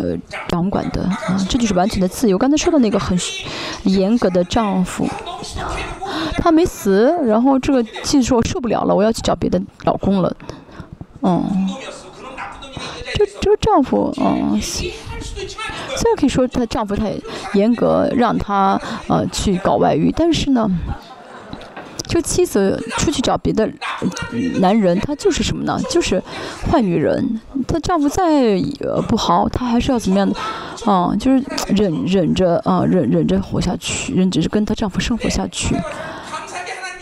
掌管的啊，这就是完全的自由。刚才说的那个很严格的丈夫，他没死，然后这个妻子说受不了了，我要去找别的老公了，嗯，这这个丈夫嗯，虽然可以说她丈夫太严格，让她呃去搞外遇，但是呢。这妻子出去找别的男人，她就是什么呢？就是坏女人。她丈夫再不好，她还是要怎么样的？啊，就是忍忍着啊，忍忍着活下去，忍着跟她丈夫生活下去。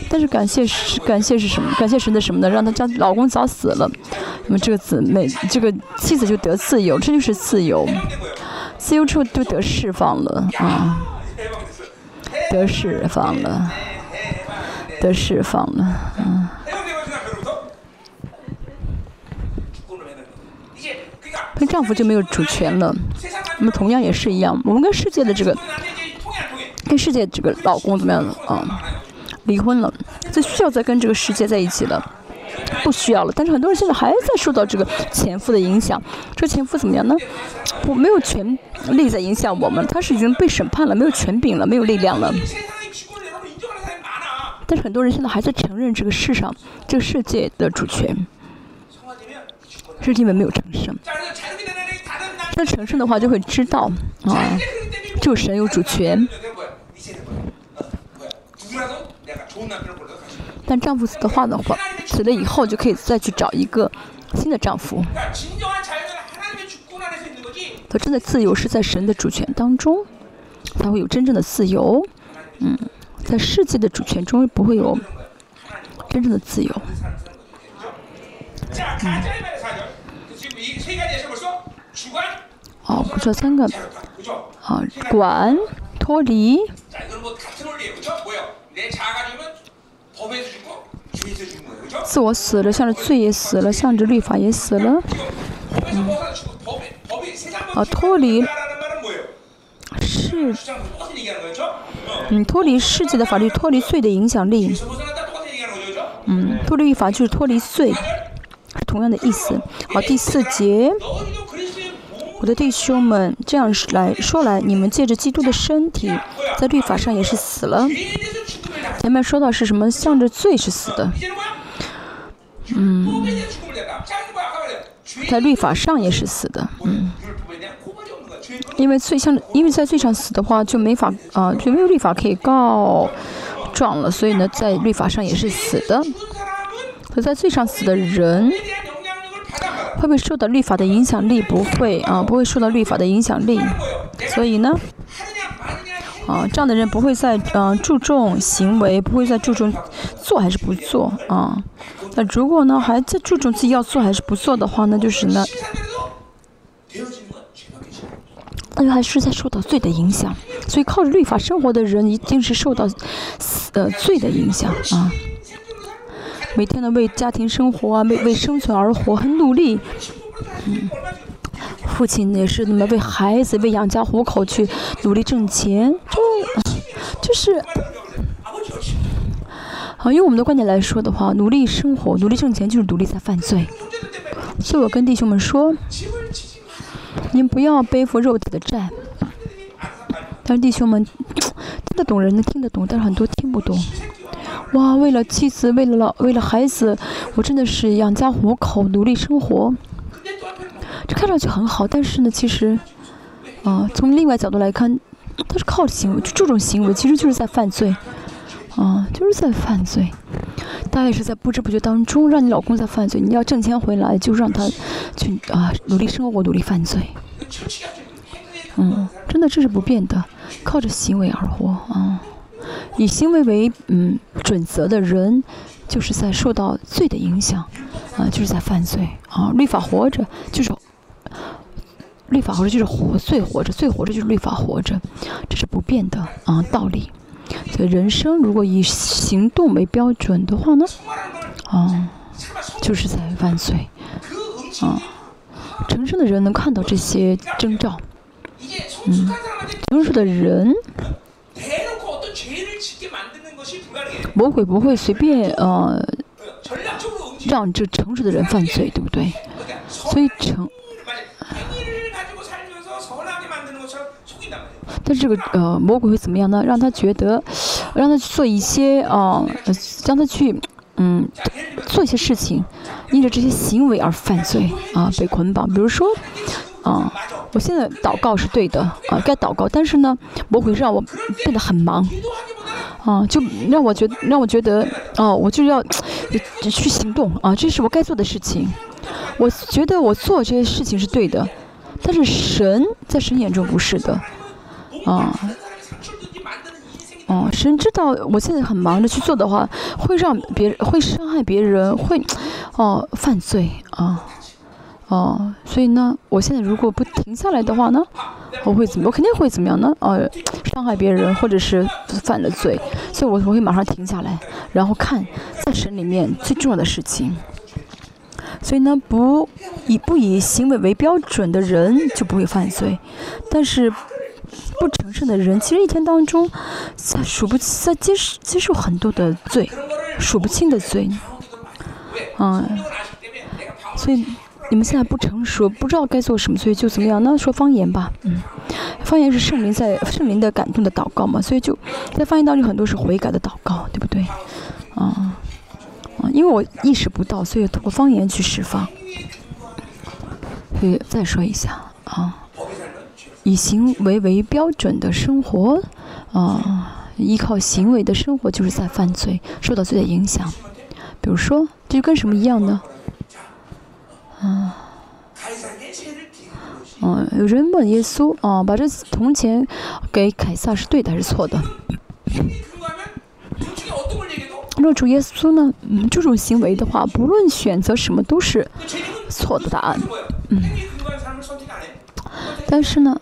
但是感谢是感谢是什么？感谢神的什么呢？让她家老公早死了，那么这个姊妹，这个妻子就得自由，这就是自由。自由之后就得释放了啊，得释放了。得释放了，嗯。跟丈夫就没有主权了，那么同样也是一样，我们跟世界的这个，跟世界这个老公怎么样了啊？离婚了，就需要再跟这个世界在一起了，不需要了。但是很多人现在还在受到这个前夫的影响，这前夫怎么样呢？我没有权力在影响我们，他是已经被审判了，没有权柄了，没有力量了。但是很多人现在还在承认这个世上、这个世界的主权，是因为没有成圣。那成圣的话，就会知道啊，就神有主权。但丈夫死的话的话，死了以后就可以再去找一个新的丈夫。他真的自由是在神的主权当中，才会有真正的自由。嗯，在世界的主权中不会有真正的自由。嗯。哦，不说三个，啊，管、脱离。自我死了，向着罪也死了，向着律法也死了。嗯。啊，脱离是，嗯，脱离世界的法律，脱离罪的影响力。嗯，脱离律法就是脱离罪，是同样的意思。好，第四节。我的弟兄们，这样来说来，你们借着基督的身体，在律法上也是死了。前面说到是什么？向着罪是死的。嗯，在律法上也是死的。嗯，因为罪向，因为在罪上死的话，就没法啊，就没有律法可以告状了。所以呢，在律法上也是死的。可在罪上死的人。会不会受到律法的影响力？不会啊，不会受到律法的影响力。所以呢，啊，这样的人不会再嗯注重行为，不会再注重做还是不做啊。那如果呢还在注重自己要做还是不做的话，那就是呢，那就还是在受到罪的影响。所以靠着律法生活的人，一定是受到呃罪的影响啊。每天呢，为家庭生活啊，为为生存而活，很努力。嗯，父亲也是那么为孩子、为养家糊口去努力挣钱，就就是，啊，用我们的观点来说的话，努力生活、努力挣钱就是努力在犯罪。所以我跟弟兄们说，您不要背负肉体的债。但是弟兄们听得懂人能听得懂，但是很多听不懂。哇，为了妻子，为了老，为了孩子，我真的是养家糊口，努力生活。这看上去很好，但是呢，其实，啊，从另外角度来看，他是靠行为，就这种行为其实就是在犯罪，啊，就是在犯罪。大概是在不知不觉当中，让你老公在犯罪，你要挣钱回来，就让他去啊努力生活，努力犯罪。嗯，真的这是不变的，靠着行为而活啊。以行为为嗯准则的人，就是在受到罪的影响，啊，就是在犯罪啊。律法活着就是律法活着就是活罪活着罪活着就是律法活着，这是不变的啊道理。所以人生如果以行动为标准的话呢，啊，就是在犯罪啊。成圣的人能看到这些征兆，嗯，成熟的人。魔鬼不会随便呃让这成熟的人犯罪，对不对？所以成，但是这个呃魔鬼会怎么样呢？让他觉得，让他去做一些啊，让他去嗯做一些事情，因着这些行为而犯罪啊，被捆绑。比如说啊，我现在祷告是对的啊，该祷告，但是呢，魔鬼让我变得很忙。啊，就让我觉，让我觉得，哦，我就要去行动啊，这是我该做的事情。我觉得我做这些事情是对的，但是神在神眼中不是的，啊，哦，神知道我现在很忙着去做的话，会让别人会伤害别人，会哦犯罪啊。哦，所以呢，我现在如果不停下来的话呢，我会怎么？我肯定会怎么样呢？呃，伤害别人，或者是犯了罪，所以我我会马上停下来，然后看在神里面最重要的事情。所以呢，不以不以行为为标准的人就不会犯罪，但是不诚实的人，其实一天当中在数不在接受接受很多的罪，数不清的罪，嗯，所以。你们现在不成熟，不知道该做什么，所以就怎么样呢？说方言吧，嗯，方言是圣灵在圣灵的感动的祷告嘛，所以就在方言当中很多是悔改的祷告，对不对？啊啊，因为我意识不到，所以通过方言去释放。所以再说一下啊，以行为为标准的生活，啊，依靠行为的生活就是在犯罪，受到罪的影响。比如说，这就跟什么一样呢？嗯，嗯，有人问耶稣啊，把这铜钱给凯撒是对的还是错的？若主耶稣呢，嗯，这种行为的话，不论选择什么都是错的答案，嗯。但是呢，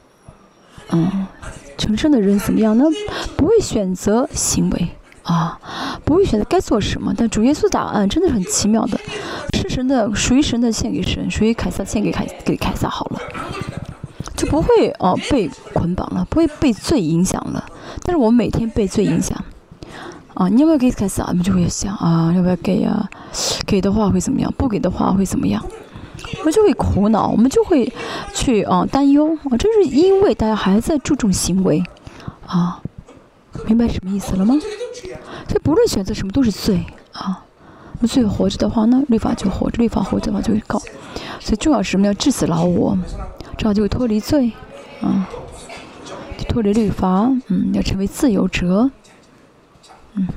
嗯，成圣的人怎么样呢？不会选择行为。啊，不会选择该做什么，但主耶稣答案真的是很奇妙的，是神的，属于神的献给神，属于凯撒献给凯给凯撒好了，就不会哦被捆绑了，不会被罪影响了。但是我们每天被罪影响，啊，你要不要给凯撒？我们就会想啊，要不要给呀？给的话会怎么样？不给的话会怎么样？我们就会苦恼，我们就会去啊担忧啊，这是因为大家还在注重行为，啊。明白什么意思了吗？所以不论选择什么都是罪啊！那罪活着的话呢，律法就活着；律法活着的话就会告。所以重要是什么？要致死老我，这样就会脱离罪啊，就脱离律法，嗯，要成为自由者，嗯，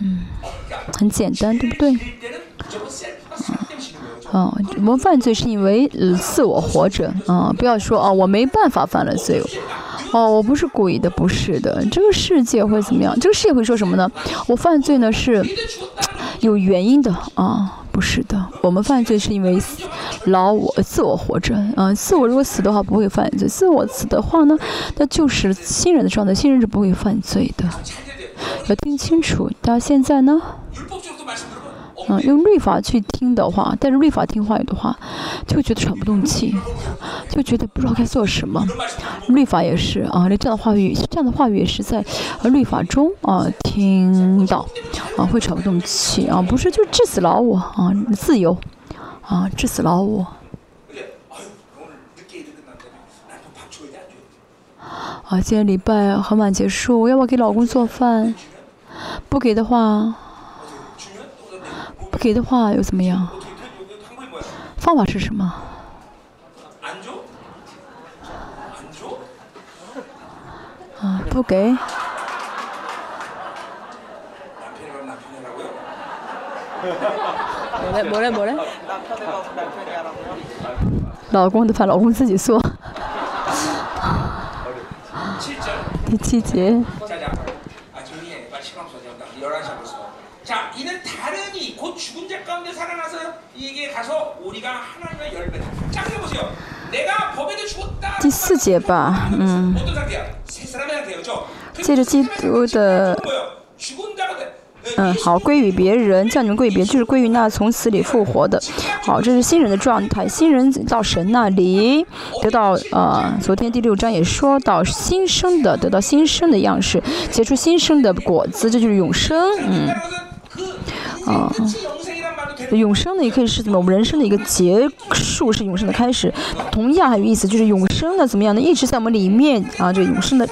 嗯，很简单，对不对？啊，我们犯罪是因为自我活着啊！不要说啊，我没办法犯了罪。哦，我不是故意的，不是的。这个世界会怎么样？这个世界会说什么呢？我犯罪呢是有原因的啊，不是的。我们犯罪是因为老我自我活着啊，自我如果死的话不会犯罪，自我死的话呢，那就是新人的状态，新人是不会犯罪的。要听清楚，到现在呢？嗯，用律法去听的话，但是律法听话语的话，就觉得喘不动气，就觉得不知道该做什么。律法也是啊，这样的话语，这样的话语也是在律法中啊听到啊，会喘不动气啊，不是就致死老我啊，自由啊，致死老我。啊，今天礼拜很晚结束，我要不要给老公做饭？不给的话。不给的话又怎么样？方法是什么？啊，不给。老公的饭，老公自己做。第七节。第四节吧，嗯，借着基督的，嗯，好，归于别人，叫你们归于别，就是归于那从死里复活的，好，这是新人的状态，新人到神那里得到，呃，昨天第六章也说到新生的，得到新生的样式，结出新生的果子，这就是永生，嗯，啊。永生呢，也可以是怎么？我们人生的一个结束是永生的开始，同样还有意思，就是永生的怎么样呢？一直在我们里面啊，这永生的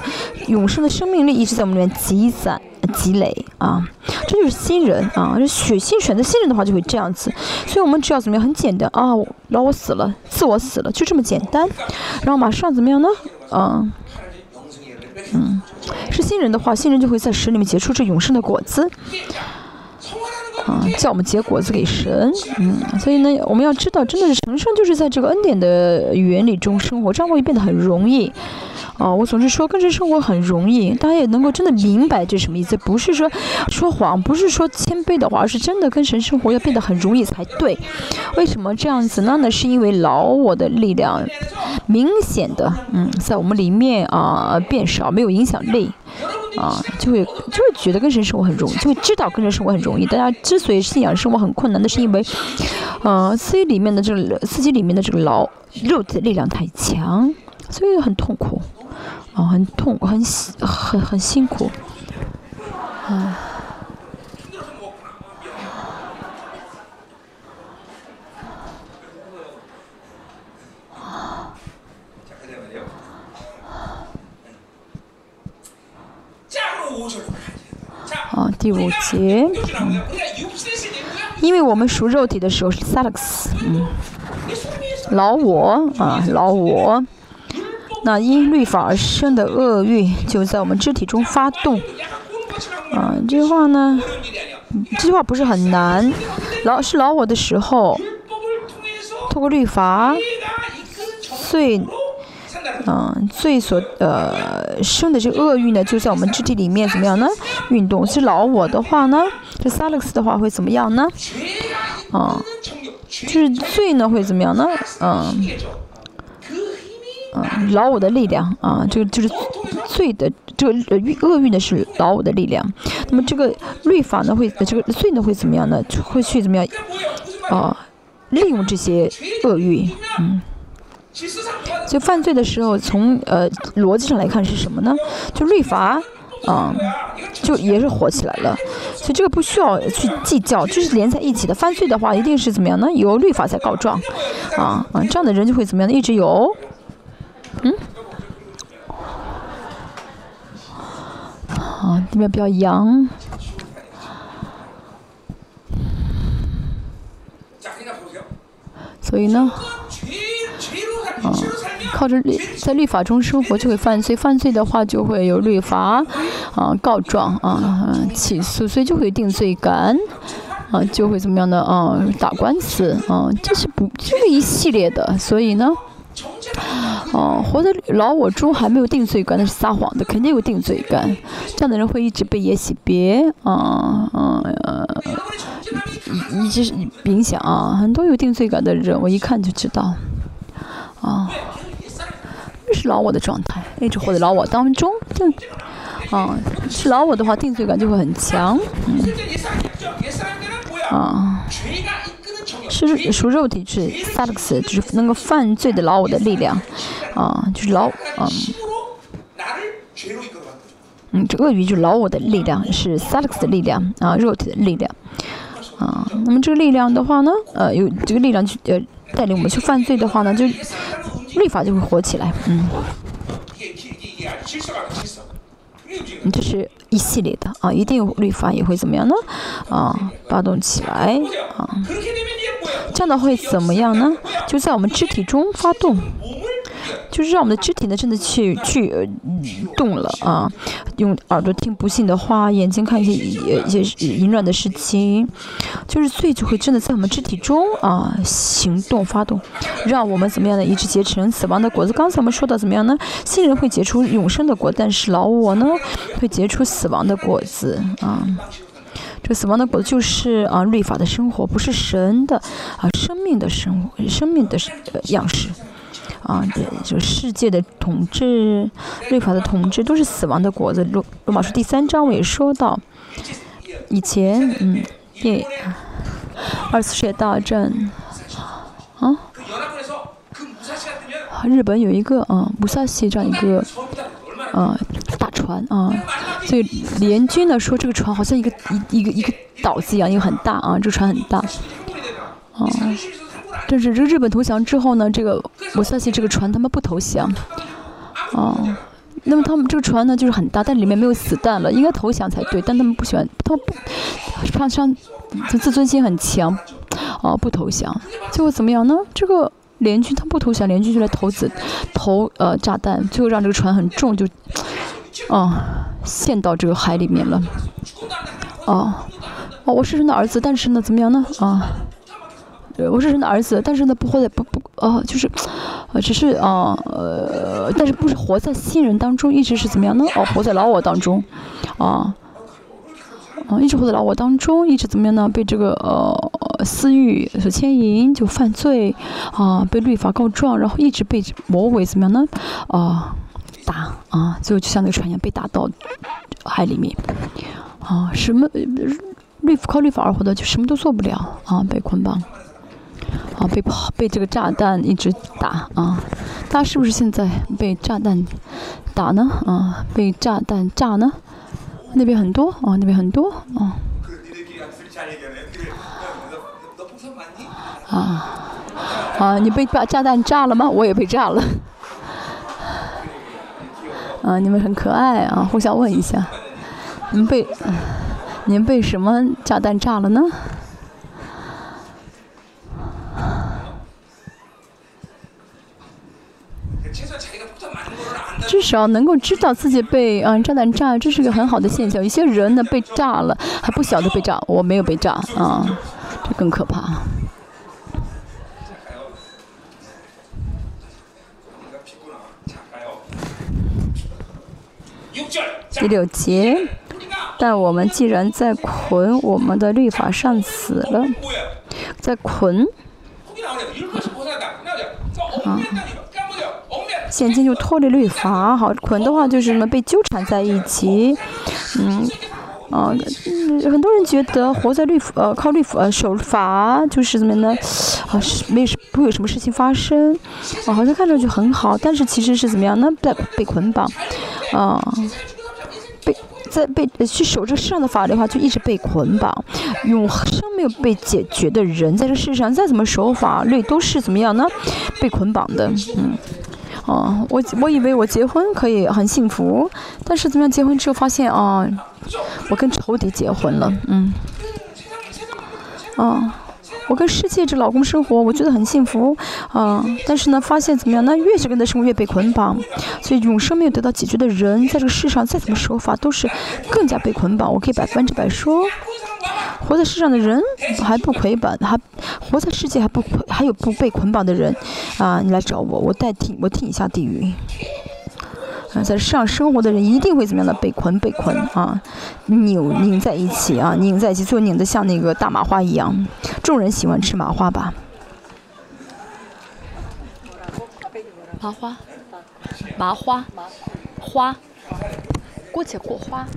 永生的生命力一直在我们里面积攒积累啊，这就是新人啊，这选新选择新人的话就会这样子，所以我们只要怎么样？很简单啊，老我死了，自我死了，就这么简单，然后马上怎么样呢？嗯嗯，是新人的话，新人就会在神里面结出这永生的果子。啊，叫我们结果子给神，嗯，所以呢，我们要知道，真的是成圣，就是在这个恩典的原理中生活，这样会变得很容易。啊，我总是说跟神生活很容易，大家也能够真的明白这什么意思，不是说说谎，不是说谦卑的话，而是真的跟神生活要变得很容易才对。为什么这样子呢？那是因为老我的力量明显的，嗯，在我们里面啊变少，没有影响力。啊，就会就会觉得跟神生活很容易，就会知道跟神生活很容易。大家之所以信仰生活很困难，那是因为，呃，自己里面的这个自己里面的这个老肉体力量太强，所以很痛苦，啊，很痛，很，很很辛苦，啊。啊。第五节，嗯，因为我们熟肉体的时候是萨克斯，嗯，老我啊，老我。那因律法而生的恶欲就在我们肢体中发动，啊，这句话呢，这句话不是很难，老是老我的时候，通过律法，最。嗯，最所呃生的这个恶欲呢，就在我们肢体里面怎么样呢？运动是老我的话呢，这萨勒克斯的话会怎么样呢？啊，就是罪呢会怎么样呢？嗯，嗯，老我的力量啊，这个就是罪的这个欲恶欲呢是老我的力量。那么这个律法呢会这个罪呢会怎么样呢？会去怎么样？啊，利用这些恶欲，嗯。就犯罪的时候，从呃逻辑上来看是什么呢？就律法，啊，就也是火起来了。所以这个不需要去计较，就是连在一起的。犯罪的话，一定是怎么样呢？由律法在告状，啊啊，这样的人就会怎么样呢？一直有，嗯，啊，这边比较阳。所以呢？啊，靠着律在律法中生活就会犯罪，犯罪的话就会有律法啊告状啊起诉，所以就会定罪感啊，就会怎么样的啊打官司啊，这是不这是一系列的，所以呢，哦，活在老我中还没有定罪感那是撒谎的，肯定有定罪感，这样的人会一直被耶洗别啊啊一直影响啊，很多有定罪感的人，我一看就知道。啊，这是老我的状态，一直活在老我当中。定，啊，是老我的话，定罪感就会很强。嗯，啊，是属肉体是 s a l x 就是能够犯罪的老我的力量。啊，就是老，嗯，嗯，这鳄鱼就老我的力量，是 Salix 的力量啊，肉体的力量。啊，那么这个力量的话呢，呃，有这个力量去呃。带领我们去犯罪的话呢，就律法就会活起来，嗯，这是一系列的啊，一定有律法也会怎么样呢？啊，发动起来啊，这样的会怎么样呢？就在我们肢体中发动。就是让我们的肢体呢，真的去去动了啊！用耳朵听不幸的话，眼睛看一些一些淫乱的事情，就是罪就会真的在我们肢体中啊行动发动，让我们怎么样呢？一直结成死亡的果子。刚才我们说到怎么样呢？新人会结出永生的果，但是老我呢会结出死亡的果子啊！这个死亡的果子就是啊律法的生活，不是神的啊生命的生活，生命的样式。啊，对，就世界的统治、律法的统治都是死亡的果子。罗罗马书第三章我也说到，以前，嗯，第二次世界大战，啊，日本有一个啊，武萨西这样一个啊大船啊，所以联军呢说这个船好像一个一一个一个岛子一样，因为很大啊，这个船很大，啊。但是这日本投降之后呢，这个我相信这个船他们不投降，哦，那么他们这个船呢就是很大，但里面没有子弹了，应该投降才对，但他们不喜欢，他们不，上他自尊心很强，哦，不投降，最后怎么样呢？这个联军他不投降，联军就来投子投呃炸弹，最后让这个船很重，就，哦，陷到这个海里面了，哦，哦，我是神的儿子，但是呢，怎么样呢？啊。对，我是神的儿子，但是呢，不活在不不呃，就是，呃，只是啊呃，但是不是活在新人当中，一直是怎么样呢？哦，活在老我当中，啊，啊，一直活在老我当中，一直怎么样呢？被这个呃私欲所牵引，就犯罪，啊，被律法告状，然后一直被魔鬼怎么样呢？啊，打啊，最后就像那个船一样被打到海里面，啊，什么律靠律法而活的就什么都做不了啊，被捆绑。啊，被炮被这个炸弹一直打啊！大家是不是现在被炸弹打呢？啊，被炸弹炸呢？那边很多啊，那边很多啊。啊啊！你被把炸弹炸了吗？我也被炸了。啊，你们很可爱啊，互相问一下。你们被，你们被什么炸弹炸了呢？少能够知道自己被嗯炸弹炸，这是个很好的现象。有些人呢被炸了还不晓得被炸，我没有被炸啊，这更可怕。第六节，但我们既然在捆我们的律法上死了，在捆啊。现今就脱离律法，好捆的话就是什么被纠缠在一起，嗯，啊，很多人觉得活在律，呃，靠律法呃守法就是怎么呢？啊，是没不会有什么事情发生，啊，好像看上去很好，但是其实是怎么样呢？被被捆绑，啊，被在被去守这世上的法律的话，就一直被捆绑，永生没有被解决的人，在这世上再怎么守法律都是怎么样呢？被捆绑的，嗯。哦，我我以为我结婚可以很幸福，但是怎么样？结婚之后发现啊，我跟仇敌结婚了，嗯，哦，我跟世界这老公生活，我觉得很幸福，啊，但是呢，发现怎么样？那越是跟他生活，越被捆绑，所以永生没有得到解决的人，在这个世上再怎么守法，都是更加被捆绑。我可以百分之百说。活在世上的人还不捆绑，还活在世界还不，还有不被捆绑的人，啊，你来找我，我代替我替你下地狱。啊，在世上生活的人一定会怎么样的被捆被捆啊，扭拧在一起啊，拧在一起，最后拧得像那个大麻花一样。众人喜欢吃麻花吧？麻花，麻花，花，过且过花，啊，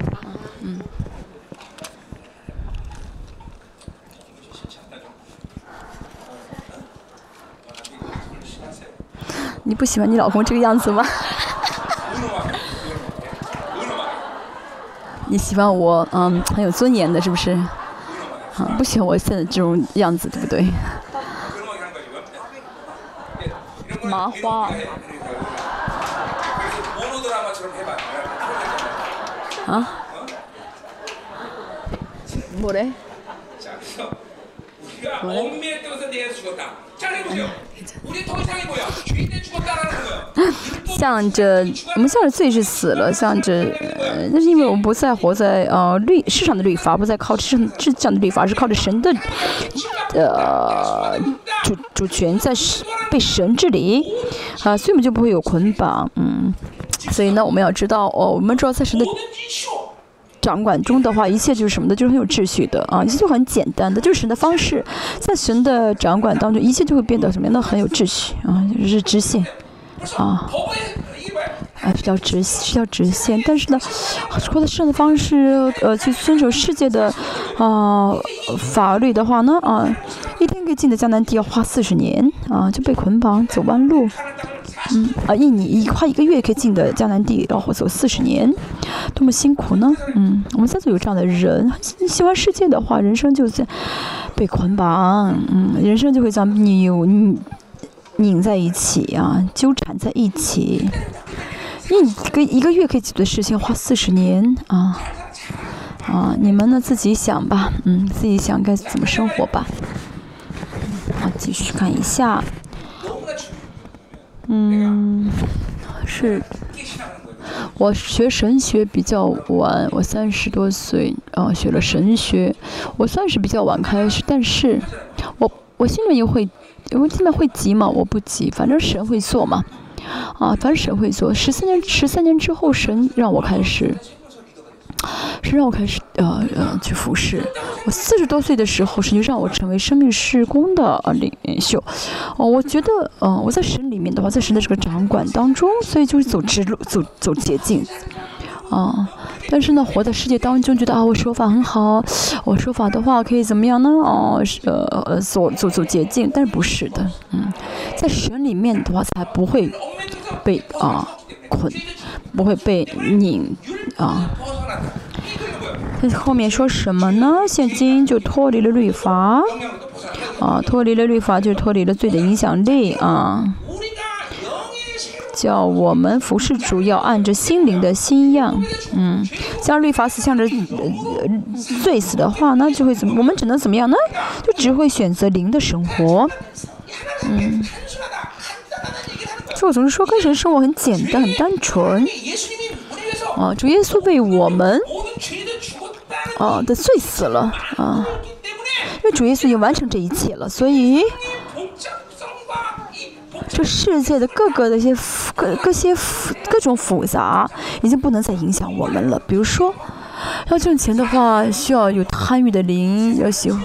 嗯。你不喜欢你老公这个样子吗？你喜欢我，嗯，很有尊严的，是不是？啊，不喜欢我现在这种样子，对不对？麻花。啊？向着我们向着罪是死了，向着呃，那是因为我们不再活在呃律市场的律法，不再靠市市场的律法，而是靠着神的呃主主权在被神治理啊，所以我们就不会有捆绑，嗯，所以呢，我们要知道哦，我们知道在神的。掌管中的话，一切就是什么的，就是很有秩序的啊，一切就很简单的，就是神的方式，在神的掌管当中，一切就会变得什么样的很有秩序啊，就是直线啊，啊，比较直，比较直线。但是呢，或者神的方式，呃，去遵守世界的啊法律的话呢，啊，一天可以进的江南地要花四十年啊，就被捆绑走弯路。嗯啊，印尼一花一个月可以进的江南地，然后走四十年，多么辛苦呢？嗯，我们在座有这样的人，喜欢世界的话，人生就在被捆绑，嗯，人生就会将扭拧拧在一起啊，纠缠在一起。一个一个月可以解决的事情，花四十年啊啊！你们呢？自己想吧，嗯，自己想该怎么生活吧。好，继续看一下。嗯，是，我学神学比较晚，我三十多岁，啊，学了神学，我算是比较晚开始，但是，我我心里又会，因为现在会急嘛，我不急，反正神会做嘛，啊，反正神会做，十三年，十三年之后，神让我开始。是让我开始呃呃去服侍。我四十多岁的时候，神就让我成为生命事工的领袖。哦，我觉得，嗯，我在神里面的话，在神的这个掌管当中，所以就是走直路，走走捷径。啊，但是呢，活在世界当中，觉得啊，我说法很好，我说法的话可以怎么样呢？哦，呃呃，走走走捷径，但是不是的，嗯，在神里面的话，才不会被啊捆，不会被拧啊。后面说什么呢？现今就脱离了律法，啊，脱离了律法就脱离了罪的影响力啊。叫我们服侍主要按着心灵的新样，嗯，像律法死向着罪死的话，那就会怎么？我们只能怎么样呢？就只会选择灵的生活，嗯。就我总是说，跟神生活很简单，很单纯。啊，主耶稣为我们，啊的罪死了，啊，因为主耶稣已经完成这一切了，所以。这世界的各个的一些各各些各种复杂，已经不能再影响我们了。比如说，要挣钱的话，需要有贪欲的灵，要喜欢，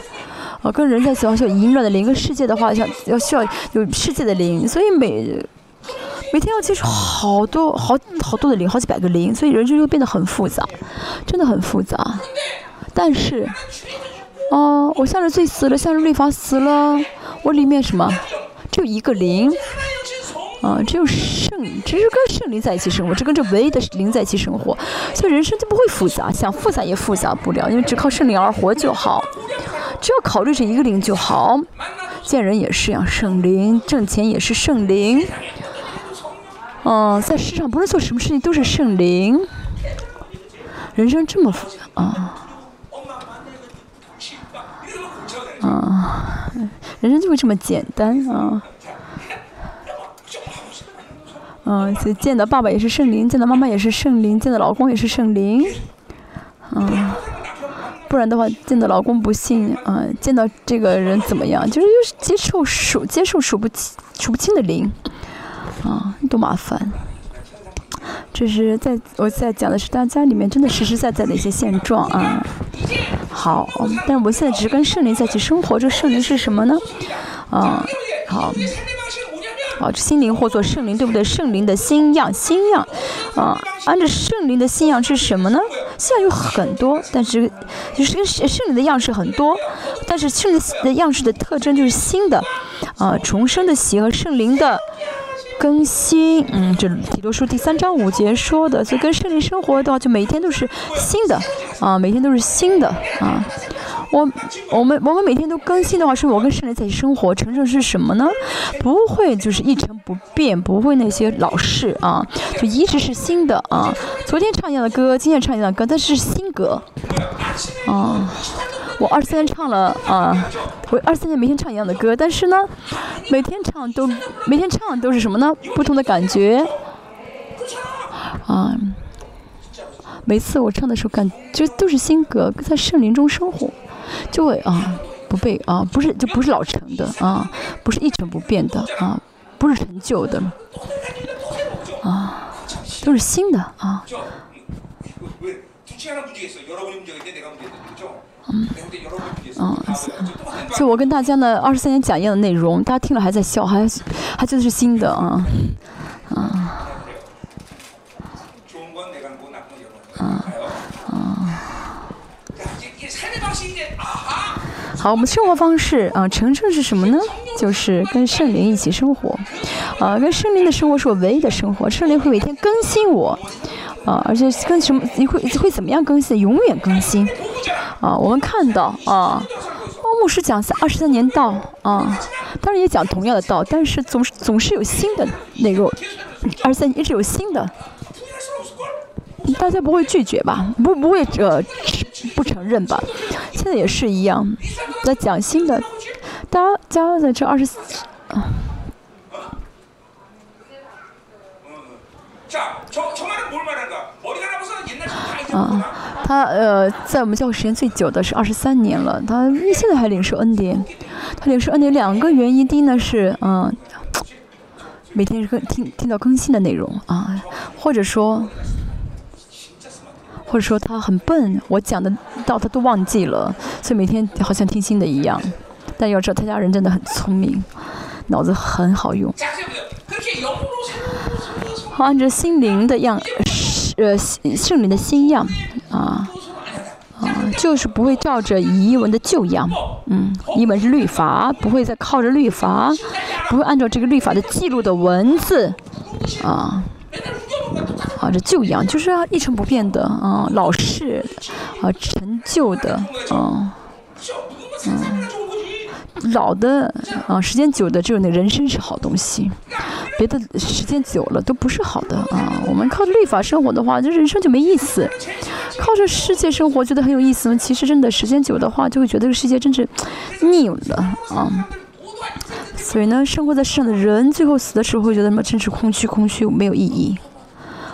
啊，跟人在一起需要淫乱的灵；跟世界的话，像要需要有世界的灵。所以每每天要接触好多好好多的灵，好几百个灵，所以人生就变得很复杂，真的很复杂。但是，啊，我向着罪死了，向着律法死了，我里面什么？只有一个灵，啊，只有圣，只是跟圣灵在一起生活，只跟这唯一的灵在一起生活，所以人生就不会复杂，想复杂也复杂不了，因为只靠圣灵而活就好，只要考虑这一个灵就好。见人也是样，圣灵；挣钱也是圣灵。哦，在世上不论做什么事情都是圣灵。人生这么啊，啊。人生就会这么简单啊！嗯，所以见到爸爸也是圣灵，见到妈妈也是圣灵，见到老公也是圣灵，嗯，不然的话，见到老公不幸，啊，见到这个人怎么样？就是又是接受数接受数不清数不清的灵，啊，多麻烦！这是在我在讲的是大家里面真的实实在在的一些现状啊。好，但是我们现在只是跟圣灵在一起生活。这圣灵是什么呢？啊，好，好，这心灵或做圣灵，对不对？圣灵的新样，新样，啊，按照圣灵的新样是什么呢？新样有很多，但是就是跟圣灵的样式很多，但是圣灵的样式的特征就是新的，啊，重生的喜和圣灵的。更新，嗯，这提多书第三章五节说的，所以跟圣灵生活的话，就每天都是新的，啊，每天都是新的，啊，我，我们，我们每天都更新的话，是我跟圣灵在一起生活，成圣是什么呢？不会就是一成不变，不会那些老式啊，就一直是新的啊。昨天唱一样的歌，今天唱一样的歌，但是新歌，啊。我二十三年唱了啊，我二十三年每天唱一样的歌，但是呢，每天唱都每天唱都是什么呢？不同的感觉啊。每次我唱的时候，感觉都是新歌，在圣灵中生活，就会啊不被啊不是就不是老成的啊，不是一成不变的啊，不是陈旧的啊，都是新的啊。嗯，嗯，所以，我跟大家呢，二十三年讲一样的内容，大家听了还在笑，还还觉得是新的啊，啊，啊，啊。好，我们生活方式啊，成圣是什么呢？就是跟圣灵一起生活，啊，跟圣灵的生活是我唯一的生活，圣灵会每天更新我。啊，而且跟什么你会会怎么样更新？永远更新。啊，我们看到啊，牧师讲三二十三年道啊，当然也讲同样的道，但是总是总是有新的内容，二十三一直有新的，大家不会拒绝吧？不不会呃不承认吧？现在也是一样，在讲新的，大家在这二十四啊。啊，他呃，在我们教会时间最久的是二十三年了，他现在还领受恩典。他领受恩典两个原因，第一呢是嗯，每天是更听听到更新的内容啊，或者说，或者说他很笨，我讲的道他都忘记了，所以每天好像听新的一样。但要知道他家人真的很聪明，脑子很好用。按照心灵的样，呃，圣灵的新样，啊，啊，就是不会照着遗文的旧样，嗯，遗文是律法，不会再靠着律法，不会按照这个律法的记录的文字，啊，啊，这旧样就是啊一成不变的，啊，老式，啊，陈旧的，啊，嗯。老的啊，时间久的，只有那人生是好东西。别的时间久了都不是好的啊。我们靠律法生活的话，这人生就没意思；靠着世界生活觉得很有意思其实真的时间久的话，就会觉得这个世界真是 (tsk) 腻了啊。所以呢，生活在世上的人，最后死的时候会觉得什么？真是空虚，空虚，没有意义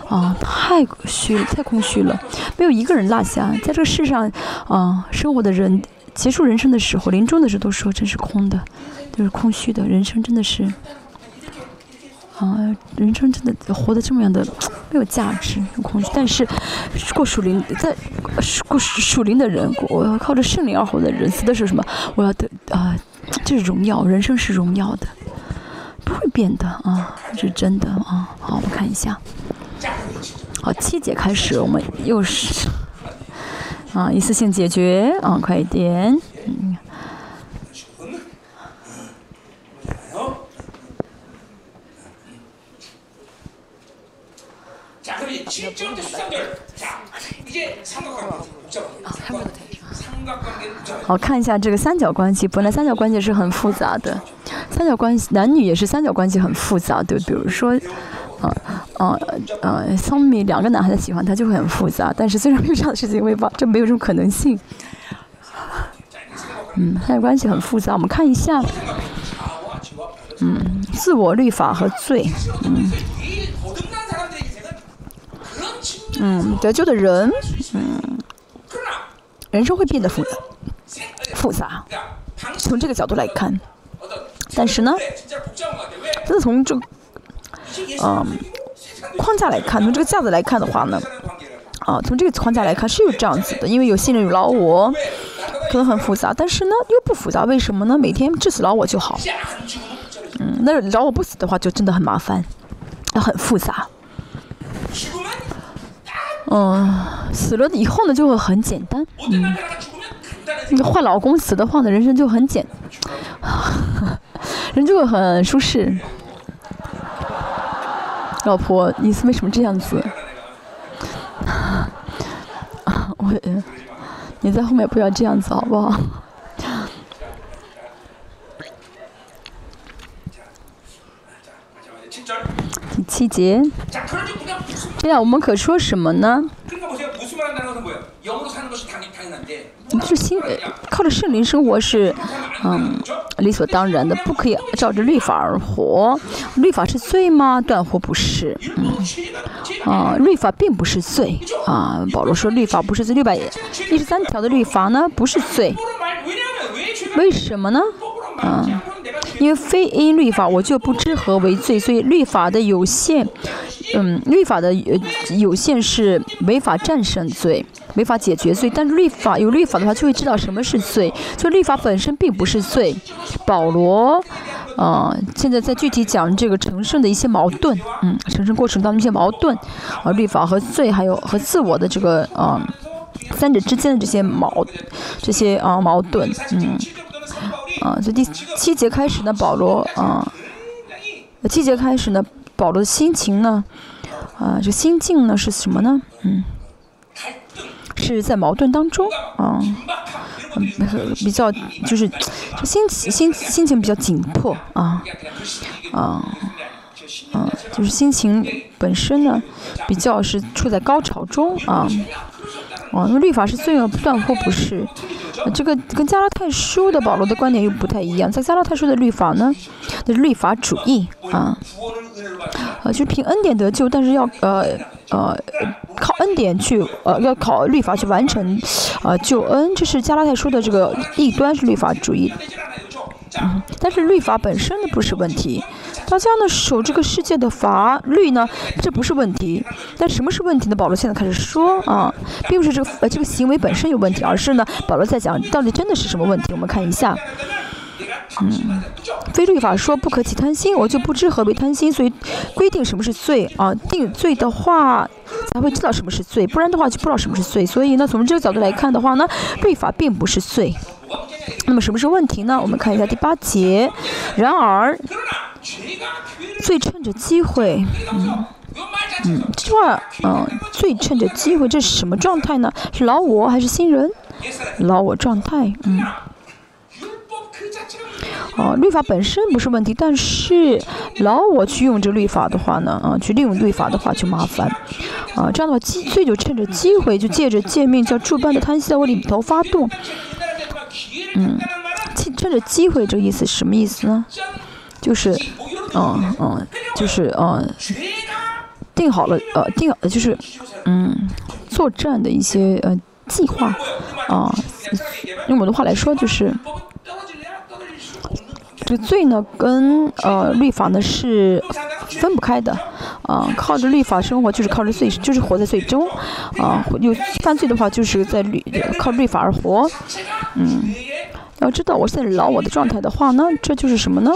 啊！太虚，太空虚了，没有一个人落下。在这个世上啊，生活的人结束人生的时候，临终的时候都说真是空的，就是空虚的。人生真的是啊，人生真的活得这么样的没有价值，有空虚。但是过属灵，在过属灵的人，我要靠着圣灵而活的人，死的是什么？我要得啊。这是荣耀，人生是荣耀的，不会变的啊，是真的啊。好，我们看一下。好，七节开始，我们又是啊，一次性解决啊，快一点。嗯。好看一下这个三角关系，本来三角关系是很复杂的，三角关系男女也是三角关系很复杂，对，比如说，啊啊啊，聪明两个男孩子喜欢他就会很复杂，但是虽然没有这样的事情，因为吧，这没有这种可能性。嗯，三角关系很复杂，我们看一下，嗯，自我律法和罪，嗯，嗯，得救的人，嗯。人生会变得复杂，复杂。从这个角度来看，但是呢，真的从这，嗯，框架来看，从这个架子来看的话呢，啊，从这个框架来看是有这样子的，因为有信任有老我，可能很复杂，但是呢又不复杂，为什么呢？每天治死老我就好。嗯，那老我不死的话就真的很麻烦，很复杂。嗯，死了以后呢，就会很简单。嗯，你换老公死的话呢，人生就很简，(laughs) 人就会很舒适。老婆，你是为什么这样子？啊 (laughs) 我，你在后面不要这样子，好不好？第七节。这样我们可说什么呢？就是心靠着圣灵生活是，嗯，理所当然的，不可以照着律法而活。律法是罪吗？断乎不是。嗯，啊，律法并不是罪。啊，保罗说律法不是罪，六百一十三条的律法呢不是罪。为什么呢？嗯，因为非因律法我就不知何为罪，所以律法的有限。嗯，律法的有限是没法战胜罪，没法解决罪。但是律法有律法的话，就会知道什么是罪。所以律法本身并不是罪。保罗，啊，现在在具体讲这个成圣的一些矛盾，嗯，成圣过程当中一些矛盾，啊，律法和罪，还有和自我的这个啊三者之间的这些矛，这些啊矛盾，嗯，啊，所以第七节开始呢，保罗啊，七节开始呢。保罗的心情呢？啊，这心境呢是什么呢？嗯，是在矛盾当中啊，比较就是就心心心情比较紧迫啊啊啊，就是心情本身呢比较是处在高潮中啊。哦，那律法是罪恶不断或不是？这个跟加拉太书的保罗的观点又不太一样。在加拉太书的律法呢，那是律法主义啊，呃，就是凭恩典得救，但是要呃呃靠恩典去呃要靠律法去完成呃救恩，这是加拉太书的这个异端是律法主义。嗯，但是律法本身呢不是问题，大家呢守这个世界的法律呢，这不是问题。但什么是问题呢？保罗现在开始说啊，并不是这个呃这个行为本身有问题，而是呢保罗在讲到底真的是什么问题？我们看一下，嗯，非律法说不可起贪心，我就不知何为贪心，所以规定什么是罪啊？定罪的话才会知道什么是罪，不然的话就不知道什么是罪。所以呢，从这个角度来看的话呢，律法并不是罪。那么什么是问题呢？我们看一下第八节。然而，最趁着机会，嗯嗯，这句话，嗯，最趁着机会，这是什么状态呢？是老我还是新人？老我状态，嗯。哦，律法本身不是问题，但是老我去用这律法的话呢，啊，去利用律法的话就麻烦，啊，这样的话机，最就趁着机会，就借着见面叫诸般的贪心在我里头发动，嗯，趁趁着机会这个意思什么意思呢？就是，嗯嗯，就是嗯，定好了，呃，定就是，嗯，作战的一些呃计划，啊，用我的话来说就是。这罪呢，跟呃律法呢是分不开的，啊，靠着律法生活就是靠着罪，就是活在罪中，啊，有犯罪的话就是在律靠律法而活，嗯，要知道我现在老我的状态的话呢，这就是什么呢？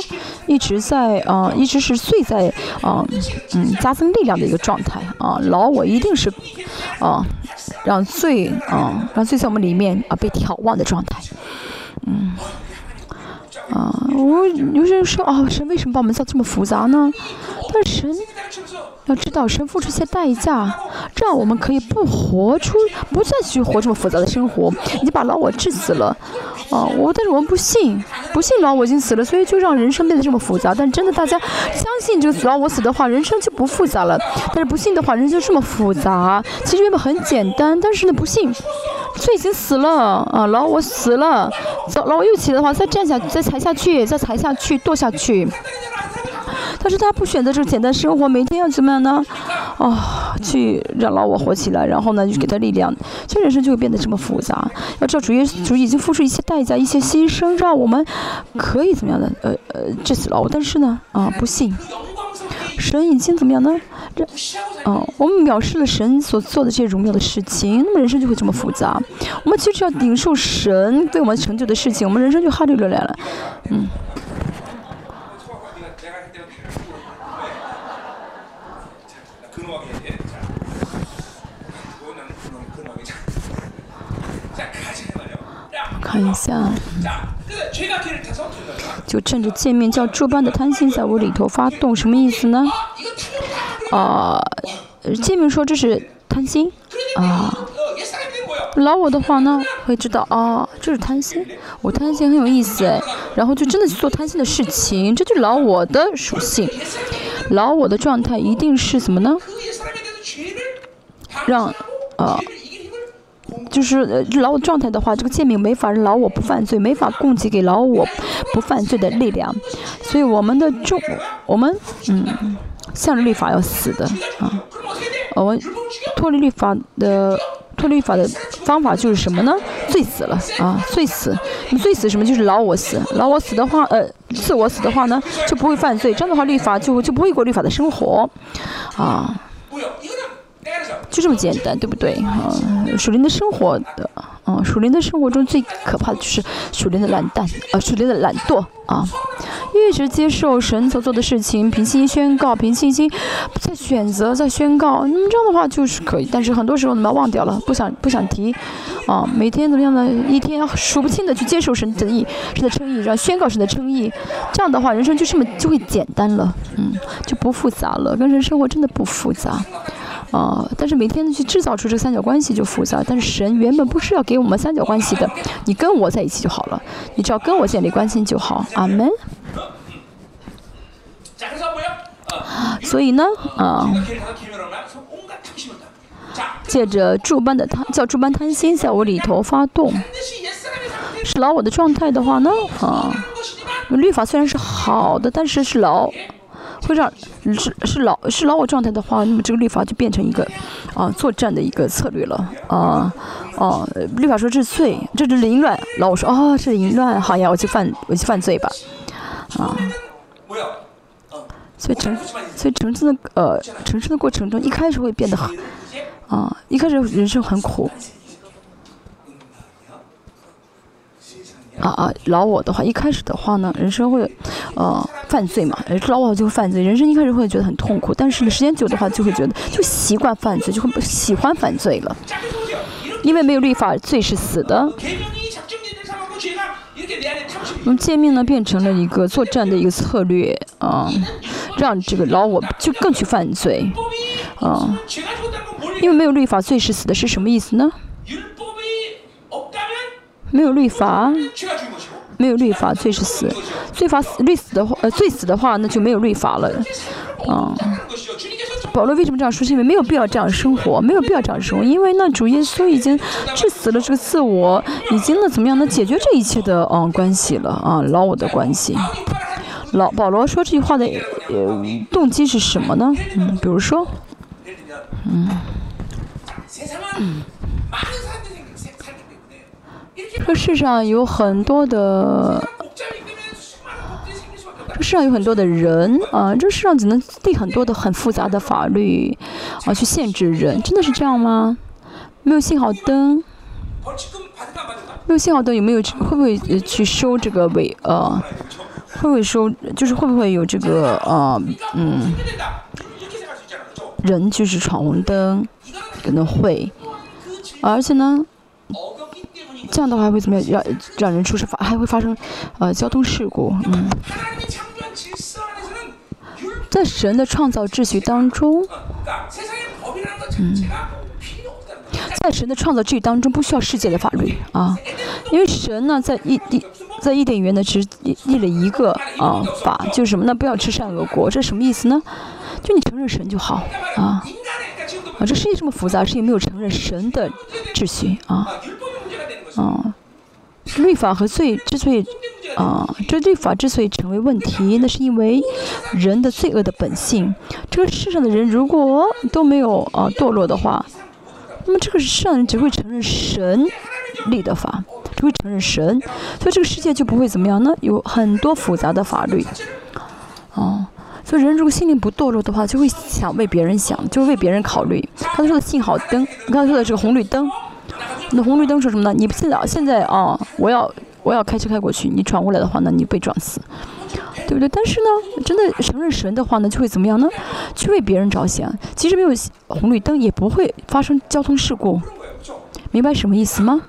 一直在啊，一直是最在啊，嗯，加增力量的一个状态啊，老我一定是啊，让最啊，让最在我们里面啊被眺望的状态，嗯。啊，我有些人说啊，神为什么把我们造这么复杂呢？但神要知道，神付出些代价，这样我们可以不活出，不再去活这么复杂的生活。你把老我治死了，啊，我但是我们不信，不信老我已经死了，所以就让人生变得这么复杂。但真的，大家相信这个老我死的话，人生就不复杂了。但是不信的话，人就这么复杂。其实原本很简单，但是呢，不信。罪已经死了啊，老我死了，老我又起的话，再站下，再踩下去，再踩下去，剁下去。但是他不选择这个简单生活，每天要怎么样呢？哦，去让老我活起来，然后呢，就给他力量，这人生就会变得这么复杂。要知道，主耶主已经付出一些代价，一些牺牲，让我们可以怎么样的？呃呃，治死老我。但是呢，啊，不信。神已经怎么样呢？这，哦，我们藐视了神所做的这些荣耀的事情，那么人生就会这么复杂。我们其实要顶受神对我们成就的事情，我们人生就哈利路亚了，嗯。看一下。就趁着见面叫诸般的贪心在我里头发动，什么意思呢？啊，见面说这是贪心啊。老我的话呢，会知道啊，这是贪心。我贪心很有意思哎，然后就真的去做贪心的事情，这就是老我的属性。老我的状态一定是什么呢？让啊。就是呃老我状态的话，这个诫命没法老我不犯罪，没法供给给老我不犯罪的力量，所以我们的重，我们嗯，向着律法要死的啊，我们脱离律法的脱离律法的方法就是什么呢？罪死了啊，罪死，罪死什么？就是老我死，老我死的话，呃，自我死的话呢，就不会犯罪，这样的话律法就就不会过律法的生活，啊。就这么简单，对不对？啊，属灵的生活的，啊，属灵的生活中最可怕的就是属灵的懒蛋，啊，属灵的懒惰啊，一直接受神所做的事情，凭信心宣告，凭信心在选择，在宣告，那么这样的话就是可以。但是很多时候你们忘掉了，不想不想提，啊，每天怎么样的，一天数不清的去接受神的意，神的称意，然后宣告神的称意，这样的话人生就这么就会简单了，嗯，就不复杂了，跟人生活真的不复杂。啊！但是每天去制造出这个三角关系就复杂。但是神原本不是要给我们三角关系的，你跟我在一起就好了，你只要跟我建立关系就好。阿门。所以呢，啊，借着诸般的贪，叫诸般贪心在我里头发动，是老我的状态的话呢，啊，律法虽然是好的，但是是老。会让是是老是老我状态的话，那么这个律法就变成一个啊作战的一个策略了啊哦，律法说这是罪，这是凌乱，老我说哦这是淫乱，好呀，我去犯我去犯罪吧啊，所以成所以成圣的呃成圣的过程中，一开始会变得很啊一开始人生很苦。啊啊，老我的话，一开始的话呢，人生会，呃，犯罪嘛，老我就会犯罪，人生一开始会觉得很痛苦，但是呢，时间久的话，就会觉得就习惯犯罪，就会不喜欢犯罪了，因为没有律法，罪是死的。那么见面呢，变成了一个作战的一个策略啊，让这个老我就更去犯罪，啊，因为没有律法，罪是死的，是什么意思呢？没有律法，没有律法，罪是死，罪法死律死的话，呃，罪死的话，那就没有律法了，啊。保罗为什么这样说？是因为没有必要这样生活，没有必要这样生活，因为那主耶稣已经致死了这个自我，已经呢怎么样能解决这一切的嗯关系了啊，老我的关系。老保罗说这句话的呃动机是什么呢？嗯，比如说，嗯，嗯，这世上有很多的。这世上有很多的人啊，这世上只能立很多的很复杂的法律啊，去限制人，真的是这样吗？没有信号灯，没有信号灯有没有会不会去收这个违呃？会不会收？就是会不会有这个呃嗯？人就是闯红灯，可能会，而且呢，这样的话会怎么样？让让人出事发还会发生呃交通事故，嗯。在神的创造秩序当中，嗯，在神的创造秩序当中不需要世界的法律啊，因为神呢在伊地在伊甸园呢只立了一个啊法，就是什么呢？不要吃善恶果，这什么意思呢？就你承认神就好啊啊！这世界这么复杂，是因为没有承认神的秩序啊啊！律法和罪之所以啊，这律法之所以成为问题，那是因为人的罪恶的本性。这个世上的人如果都没有啊堕落的话，那么这个世上人只会承认神立的法，只会承认神，所以这个世界就不会怎么样呢？有很多复杂的法律，哦，所以人如果心灵不堕落的话，就会想为别人想，就为别人考虑。刚才说的信号灯，刚才说的这个红绿灯。那红绿灯是什么呢？你现在现在啊，我要我要开车开过去，你闯过来的话呢，你被撞死，对不对？但是呢，真的承认神的话呢，就会怎么样呢？去为别人着想，即使没有红绿灯，也不会发生交通事故。明白什么意思吗？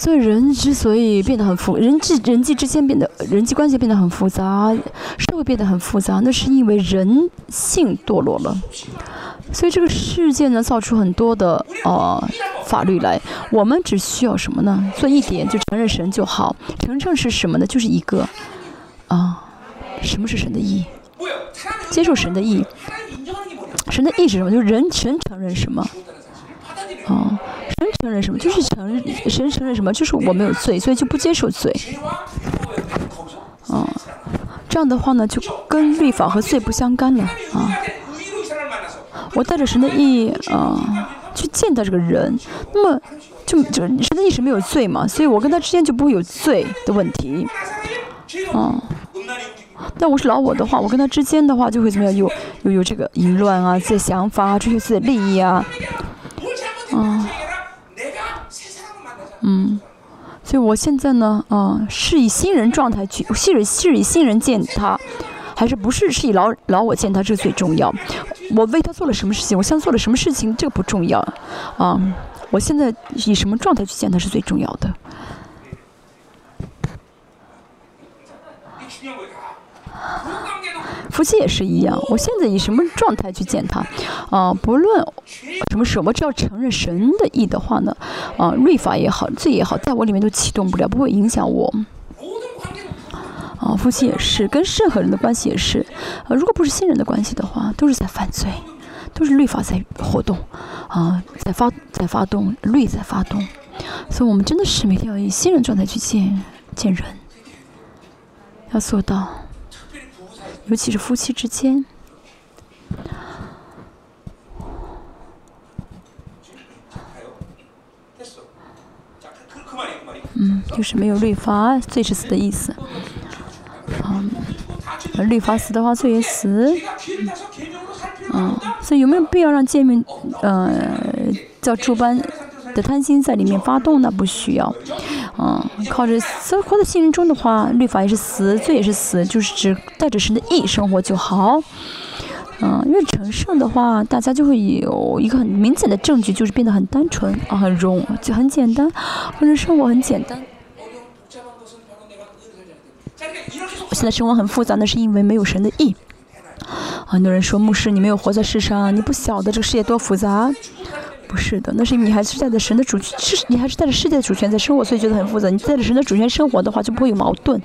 所以人之所以变得很复，人际人际之间变得人际关系变得很复杂，社会变得很复杂，那是因为人性堕落了。所以这个世界呢，造出很多的呃法律来。我们只需要什么呢？做一点，就承认神就好。承认是什么呢？就是一个啊，什么是神的意？接受神的意。神的意是什么？就是人神承认什么？啊，承认什么？就是承认神承认什么？就是我没有罪，所以就不接受罪。啊，这样的话呢，就跟律法和罪不相干了啊。我带着神的意义啊去见到这个人，那么就就神的意是没有罪嘛，所以我跟他之间就不会有罪的问题，啊。但我是老我的话，我跟他之间的话就会怎么样？有有有这个淫乱啊，自己的想法啊，追求自己的利益啊，啊，嗯，所以我现在呢，啊，是以新人状态去，是以是以新人见他。还是不是是以老老我见他，这最重要。我为他做了什么事情，我现在做了什么事情，这个不重要。啊，我现在以什么状态去见他是最重要的。夫妻也是一样，我现在以什么状态去见他？啊，不论什么什么，只要承认神的意的话呢，啊，律法也好，罪也好，在我里面都启动不了，不会影响我。啊，夫妻也是，跟任何人的关系也是。啊，如果不是信任的关系的话，都是在犯罪，都是律法在活动，啊，在发在发动，律在发动。所以我们真的是每天要以信任状态去见见人，要做到，尤其是夫妻之间。嗯，就是没有律法，罪是死的意思。啊，律法死的话，罪也死。嗯，所以有没有必要让诫命，呃，叫诸般的贪心在里面发动那？不需要。嗯，靠着活在信任中的话，律法也是死，罪也是死，就是只带着神的意生活就好。嗯，因为成圣的话，大家就会有一个很明显的证据，就是变得很单纯啊，很容就很简单，或者生活很简单。现在生活很复杂，那是因为没有神的意。很多人说牧师，你没有活在世上，你不晓得这个世界多复杂。不是的，那是因为你还是带着神的主是，你还是带着世界的主权在生活，所以觉得很复杂。你带着神的主权生活的话，就不会有矛盾。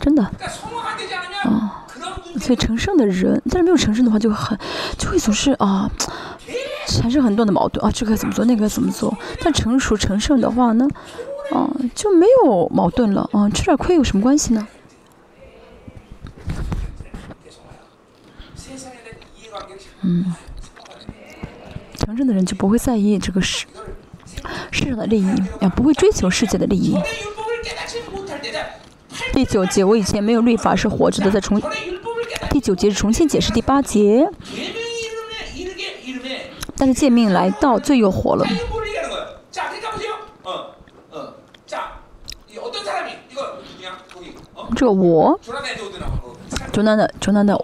真的，啊，所以成圣的人，但是没有成圣的话，就很就会总是啊，产生很多的矛盾啊，这个怎么做，那个怎么做。但成熟成圣的话呢，啊，就没有矛盾了啊，吃点亏有什么关系呢？嗯。成圣的人就不会在意这个世世上的利益，也不会追求世界的利益。第九节，我以前没有律法是活着的，在重第九节是重新解释第八节，但是诫命来到，罪又活了。这个我，中南的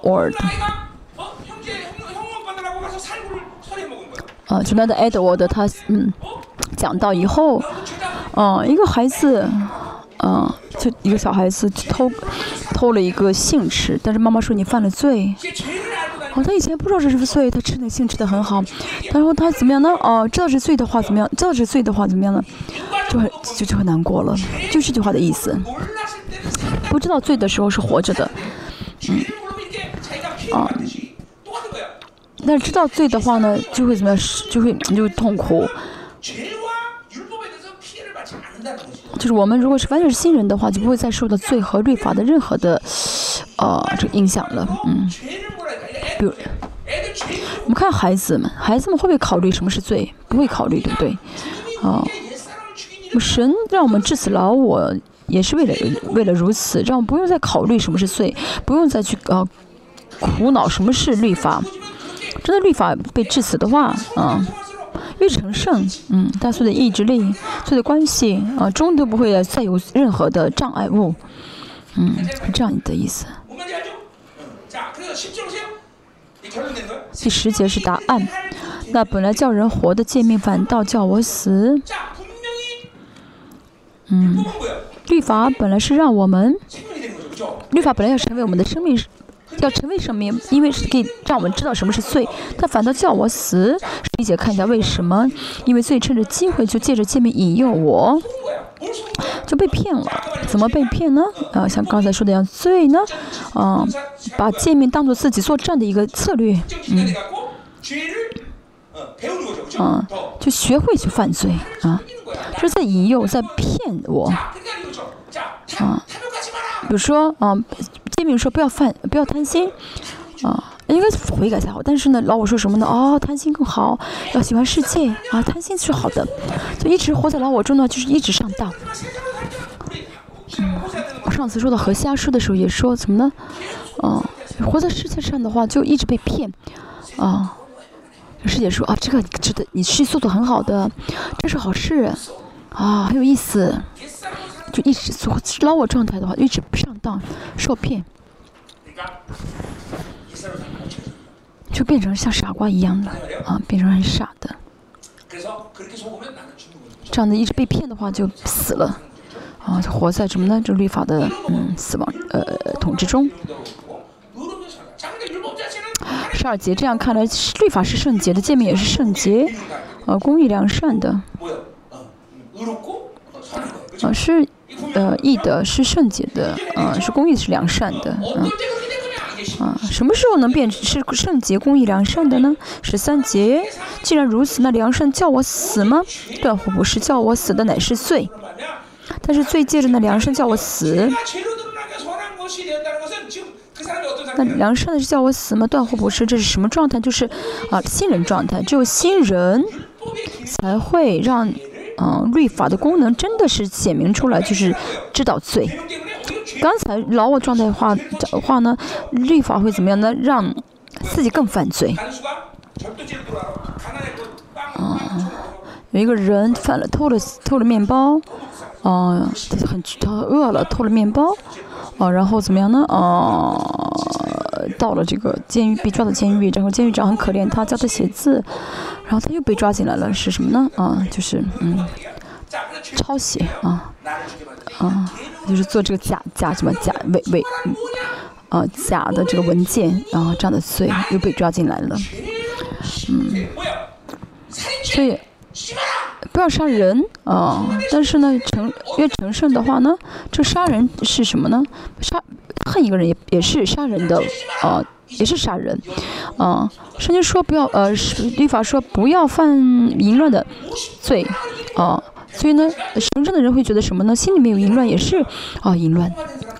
啊，就那的 Edward 他嗯讲到以后，嗯，一个孩子，嗯，就一个小孩子偷偷了一个杏吃，但是妈妈说你犯了罪。哦，他以前不知道这是罪，他吃那杏吃的很好，他说他怎么样呢？哦，知道是罪的话怎么样？知道是罪的话怎么样呢？就很就就很难过了，就这句话的意思。不知道罪的时候是活着的，嗯，啊。但知道罪的话呢，就会怎么样？就会就痛苦。就是我们如果是完全是新人的话，就不会再受到罪和律法的任何的呃这个影响了。嗯，比如我们看孩子们，孩子们会不会考虑什么是罪？不会考虑，对不对？啊，神让我们至死劳我，也是为了为了如此，让我们不用再考虑什么是罪，不用再去呃苦恼什么是律法。真的律法被致死的话，啊，越成圣，嗯，大所的意志力、所有的关系，啊，终都不会再有任何的障碍物，嗯，是这样的意思。第十节是答案。那本来叫人活的诫命，反倒叫我死。嗯，律法本来是让我们，律法本来要成为我们的生命。要成为什么？因为是可以让我们知道什么是罪，他反倒叫我死。理解看一下为什么？因为罪趁着机会就借着见面引诱我，就被骗了。怎么被骗呢？啊，像刚才说的样，罪呢，啊，把见面当做自己作战的一个策略，嗯，啊，就学会去犯罪啊，就是在引诱，在骗我，啊，比如说啊。诫命说不要犯，不要贪心，啊，应该悔改才好。但是呢，老我说什么呢？哦，贪心更好，要喜欢世界啊，贪心是好的，就一直活在老我中呢，就是一直上当。嗯，我上次说到和瞎说的时候也说怎么呢？嗯，活在世界上的话就一直被骗，啊，师姐说啊，这个值得，你是速度很好的，这是好事，啊，很有意思。就一直做捞我状态的话，一直不上当受骗，就变成像傻瓜一样的啊，变成很傻的。这样的一直被骗的话，就死了啊，就活在什么呢？这律法的嗯死亡呃统治中。十二节这样看来，律法是圣洁的，诫命也是圣洁，呃，公义良善的，呃是。呃，义的是圣洁的，啊，是公义是良善的，嗯，啊，什么时候能变成是圣洁、公义、良善的呢？十三节，既然如此，那良善叫我死吗？断乎不是，叫我死的乃是罪。但是罪借着那良善叫我死，那良善的是叫我死吗？断乎不是，这是什么状态？就是啊，新人状态，只有新人才会让。嗯，律法的功能真的是显明出来，就是知道罪。刚才老我状态的话的话呢，律法会怎么样呢？让自己更犯罪。嗯，有一个人犯了偷了偷了面包，嗯，很他饿了偷了面包，啊，然后怎么样呢？哦到了这个监狱被抓到监狱，然后监狱长很可怜他，教他写字。然后他又被抓进来了，是什么呢？啊，就是嗯，抄写啊，啊，就是做这个假假什么假伪伪，啊假的这个文件啊这样的罪又被抓进来了，嗯，所以不要杀人啊，但是呢，成越成圣的话呢，这杀人是什么呢？杀恨一个人也也是杀人的啊，也是杀人啊。圣经说不要呃，律法说不要犯淫乱的罪啊。所以呢，神圣的人会觉得什么呢？心里面有淫乱也是啊，淫乱，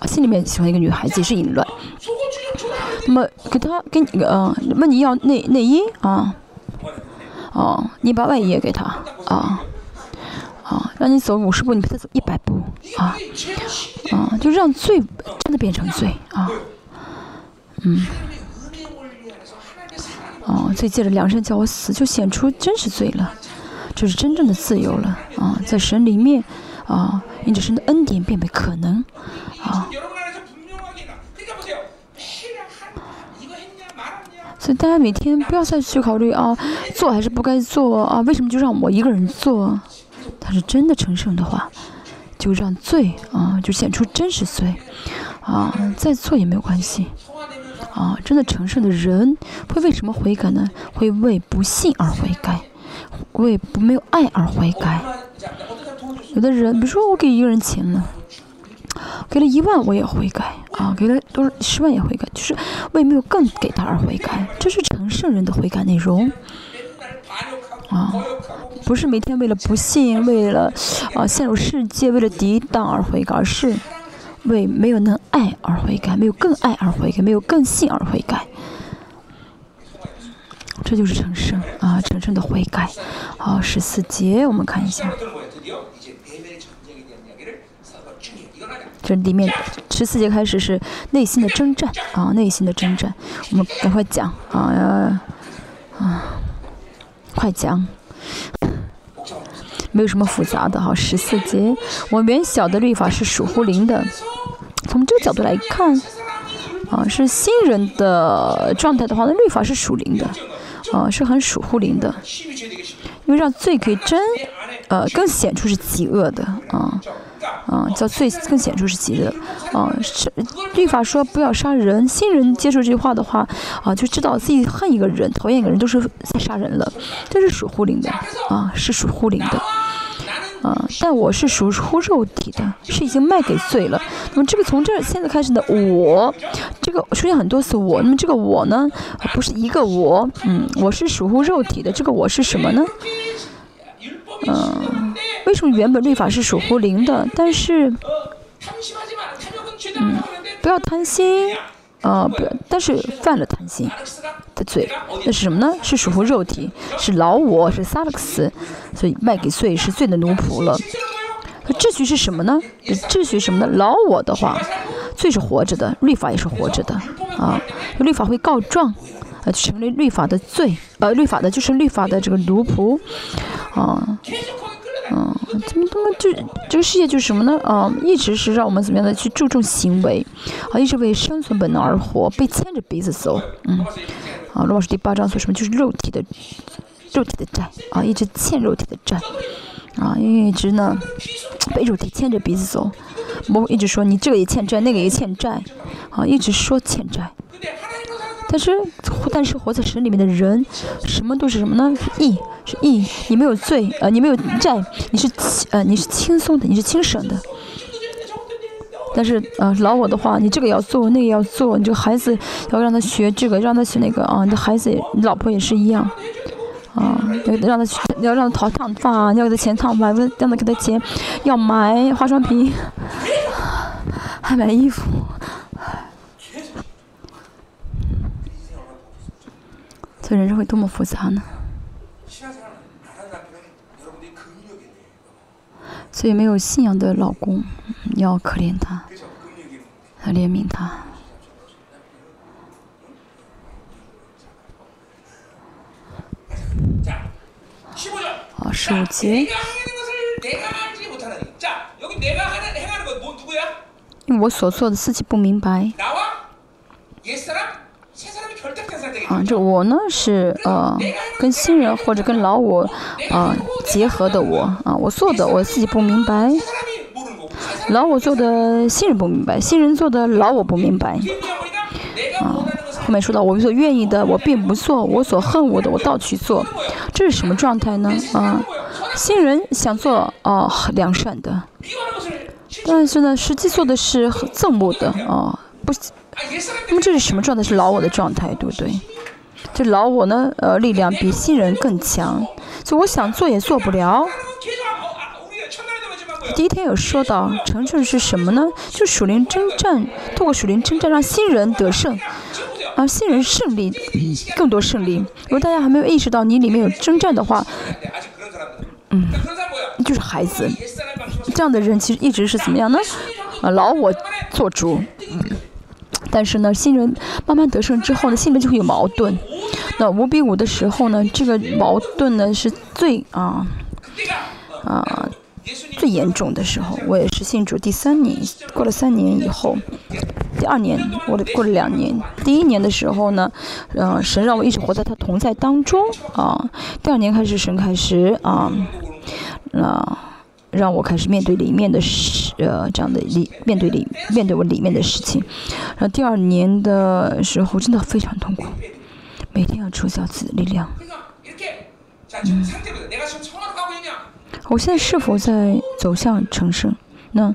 心里面喜欢一个女孩子也是淫乱。那么给他给你呃，问你要内内衣啊，哦，你把外衣也给他啊，啊，让你走五十步，你陪他走一百步啊，啊，就让罪真的变成罪啊，嗯，哦，所以借着良善叫我死，就显出真是罪了。就是真正的自由了啊，在神里面啊，因着神的恩典变为可能啊。所以大家每天不要再去考虑啊，做还是不该做啊？为什么就让我一个人做？他是真的成圣的话，就让罪啊，就显出真实罪啊，再做也没有关系啊。真的成圣的人会为什么悔改呢？会为不信而悔改。为不没有爱而悔改，有的人，比如说我给一个人钱了，给了一万我也悔改啊，给了多少十万也悔改，就是为没有更给他而悔改，这是成圣人的悔改内容啊，不是每天为了不信，为了啊陷入世界，为了抵挡而悔改，而是为没有能爱而悔改，没有更爱而悔改，没有更信而悔改。这就是成圣啊，成圣的悔改。好，十四节我们看一下。这里面十四节开始是内心的征战啊，内心的征战。我们赶快讲啊啊，快讲。没有什么复杂的哈，十四节。我原小的律法是属乎灵的。从这个角度来看啊，是新人的状态的话，那律法是属灵的。啊，是很属乎灵的，因为让罪可以真，呃，更显出是极恶的啊，啊，叫罪更显出是极恶，啊，是律法说不要杀人，新人接受这句话的话，啊，就知道自己恨一个人、讨厌一个人都是在杀人了，这是属乎灵的，啊，是属乎灵的。啊，但我是属乎肉体的，是已经卖给罪了。那么这个从这现在开始的我，这个出现很多次我，那么这个我呢，不是一个我，嗯，我是属乎肉体的。这个我是什么呢？嗯，为什么原本律法是属乎灵的？但是，嗯，不要贪心。啊，不，但是犯了贪心的罪，那是什么呢？是属乎肉体，是老我，是萨勒克斯，所以卖给罪是罪的奴仆了。那秩序是什么呢？秩序什么呢？老我的话，罪是活着的，律法也是活着的啊。律法会告状，呃，成为律法的罪，呃，律法的就是律法的这个奴仆啊。嗯，怎么怎么就这个世界就是什么呢？啊，一直是让我们怎么样的去注重行为，啊，一直为生存本能而活，被牵着鼻子走。嗯，啊，罗老师第八章说什么？就是肉体的肉体的债啊，一直欠肉体的债啊，因为一直呢被肉体牵着鼻子走，我一直说你这个也欠债，那个也欠债，啊，一直说欠债。但是，但是活在神里面的人，什么都是什么呢？义，是义。你没有罪，呃，你没有债，你是呃，你是轻松的，你是轻省的。但是，呃，老我的话，你这个要做，那个要做，你这个孩子要让他学这个，让他学那个啊。你的孩子，你老婆也是一样，啊，要让他去，要让他淘烫发，要给他钱烫发，让他给他钱，要买化妆品，(sighs) 还买衣服。这人生会多么复杂呢？所以没有信仰的老公，要可怜他，要怜悯他。好，十五节。因为我所做的事情不明白。啊，这我呢是呃跟新人或者跟老我啊结合的我啊，我做的我自己不明白，老我做的新人不明白，新人做的老我不明白，啊，后面说到我所愿意的，我并不做；我所恨我的，我倒去做。这是什么状态呢？啊，新人想做啊良善的，但是呢，实际做的是憎恶的啊，不。那么这是什么状态？是老我的状态，对不对？这老我呢，呃，力量比新人更强，所以我想做也做不了。第一天有说到，成圣是什么呢？就属灵征战，透过属灵征战让新人得胜，啊，新人胜利，更多胜利。如果大家还没有意识到你里面有征战的话，嗯，就是孩子，这样的人其实一直是怎么样呢？啊，老我做主。但是呢，新人慢慢得胜之后呢，新人就会有矛盾。那五比五的时候呢，这个矛盾呢是最啊啊最严重的时候。我也是信主第三年，过了三年以后，第二年过了过了两年，第一年的时候呢，嗯，神让我一直活在他同在当中啊。第二年开始，神开始啊啊。让我开始面对里面的事，呃，这样的里面对里面对我里面的事情。然后第二年的时候真的非常痛苦，每天要抽小子力量。嗯，我现在是否在走向成圣？那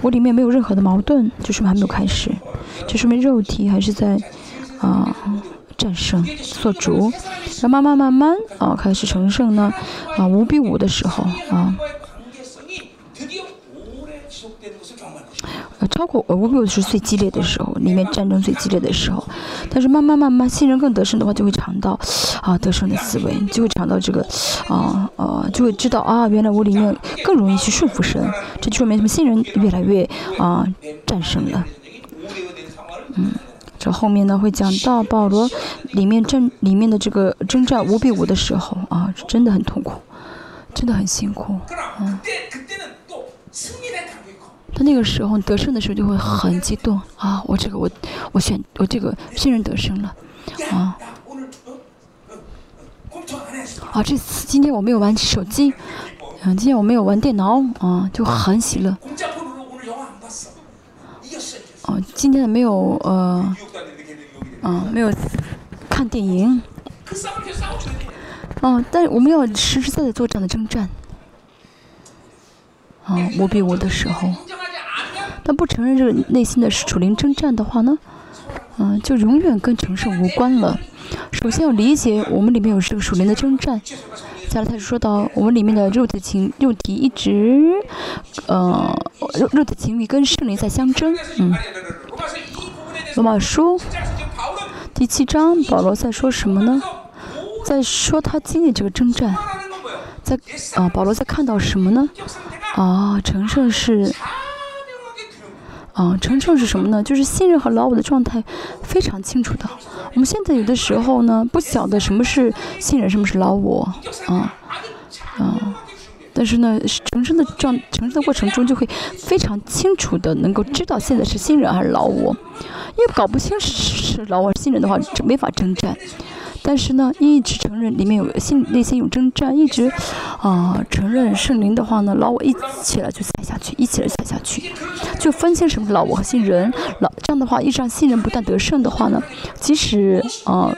我里面没有任何的矛盾，就说明还没有开始，就说明肉体还是在啊战胜做主。然后慢慢慢慢啊开始成圣呢，啊五比五的时候啊。超过呃，五比五是最激烈的时候，里面战争最激烈的时候。但是慢慢慢慢，新人更得胜的话，就会尝到啊得胜的滋味，就会尝到这个啊呃，就会知道啊，原来我里面更容易去顺服神。这就说明什么？新人越来越啊战胜了。嗯，这后面呢会讲到保罗里面战里面的这个征战五比五的时候啊，真的很痛苦，真的很辛苦，嗯。他那个时候得胜的时候就会很激动啊！我这个我我选我这个新人得胜了啊！啊，这次今天我没有玩手机，嗯，今天我没有玩电脑啊，就很喜乐。哦，今天没有呃，啊，没有看电影。哦，但是我们要实实在在做这样的征战。啊，五比五的时候。但不承认这个内心的是属灵征战的话呢，嗯，就永远跟成圣无关了。首先要理解我们里面有这个属灵的征战。加拉太书说到，我们里面的肉体情肉体一直，呃，肉肉体情欲跟圣灵在相争。嗯。罗马书第七章，保罗在说什么呢？在说他经历这个征战，在啊，保罗在看到什么呢？啊，成圣是。啊，成圣是什么呢？就是新人和老我的状态非常清楚的。我们现在有的时候呢，不晓得什么是新人，什么是老我，啊，啊，但是呢，成圣的状，成圣的过程中就会非常清楚的能够知道现在是新人还是老我，因为搞不清是是老我新人的话，没法征战。但是呢，一直承认里面有心内心有征战，一直啊承认圣灵的话呢，老我一起来就踩下去，一起来踩下去，就分清什么老我和新人。老这样的话，一直让新人不断得胜的话呢，即使啊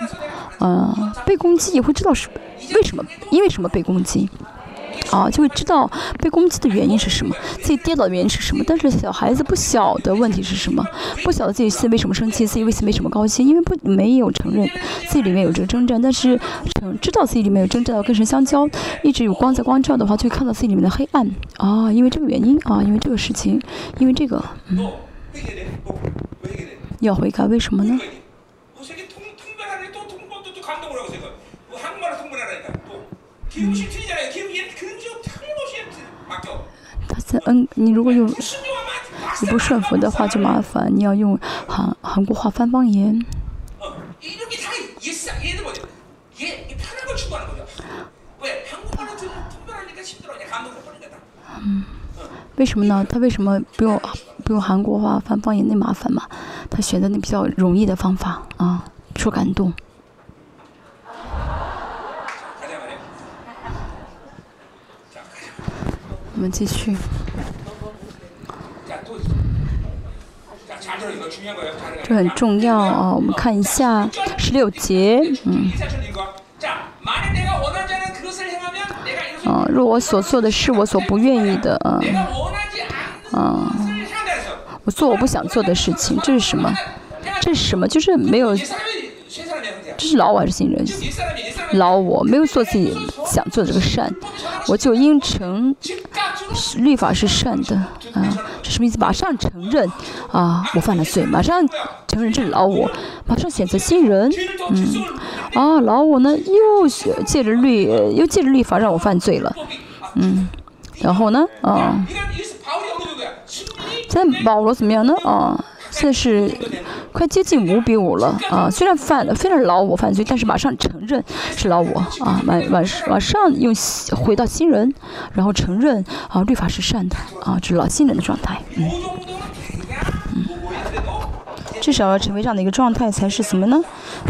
啊被攻击也会知道是为什么，因为什么被攻击。啊，就会知道被攻击的原因是什么，自己跌倒的原因是什么。但是小孩子不晓得问题是什么，不晓得自己是为什么生气，自己为什么高兴，因为不没有承认自己里面有这个征战。但是，承知道自己里面有征战，要跟神相交，一直有光在光照的话，就会看到自己里面的黑暗。啊，因为这个原因啊，因为这个事情，因为这个，嗯，要悔改，为什么呢？嗯。在嗯，你如果用你不顺服的话就麻烦，你要用韩韩国话翻方言。嗯，为什么呢？他为什么不用不用韩国话翻方言那麻烦嘛？他选择那比较容易的方法啊，说感动。我们继续。这很重要啊！我们看一下十六节，嗯。啊，若我所做的是我所不愿意的，啊，啊，我做我不想做的事情，这是什么？这是什么？就是没有，这是老我还是新人？老我没有做自己想做的这个善，我就应承律法是善的，啊，这什么意思？马上承认，啊，我犯了罪，马上承认这是老我，马上选择新人，嗯，啊，老我呢又借着律，又借着律法让我犯罪了，嗯，然后呢，啊，现在保罗怎么样呢？啊。现在是快接近五比五了啊！虽然犯了，非常老我犯罪，但是马上承认是老我啊！晚晚晚上用回到新人，然后承认啊，律法是善的啊，这是老新人的状态。嗯嗯，至少要成为这样的一个状态，才是什么呢？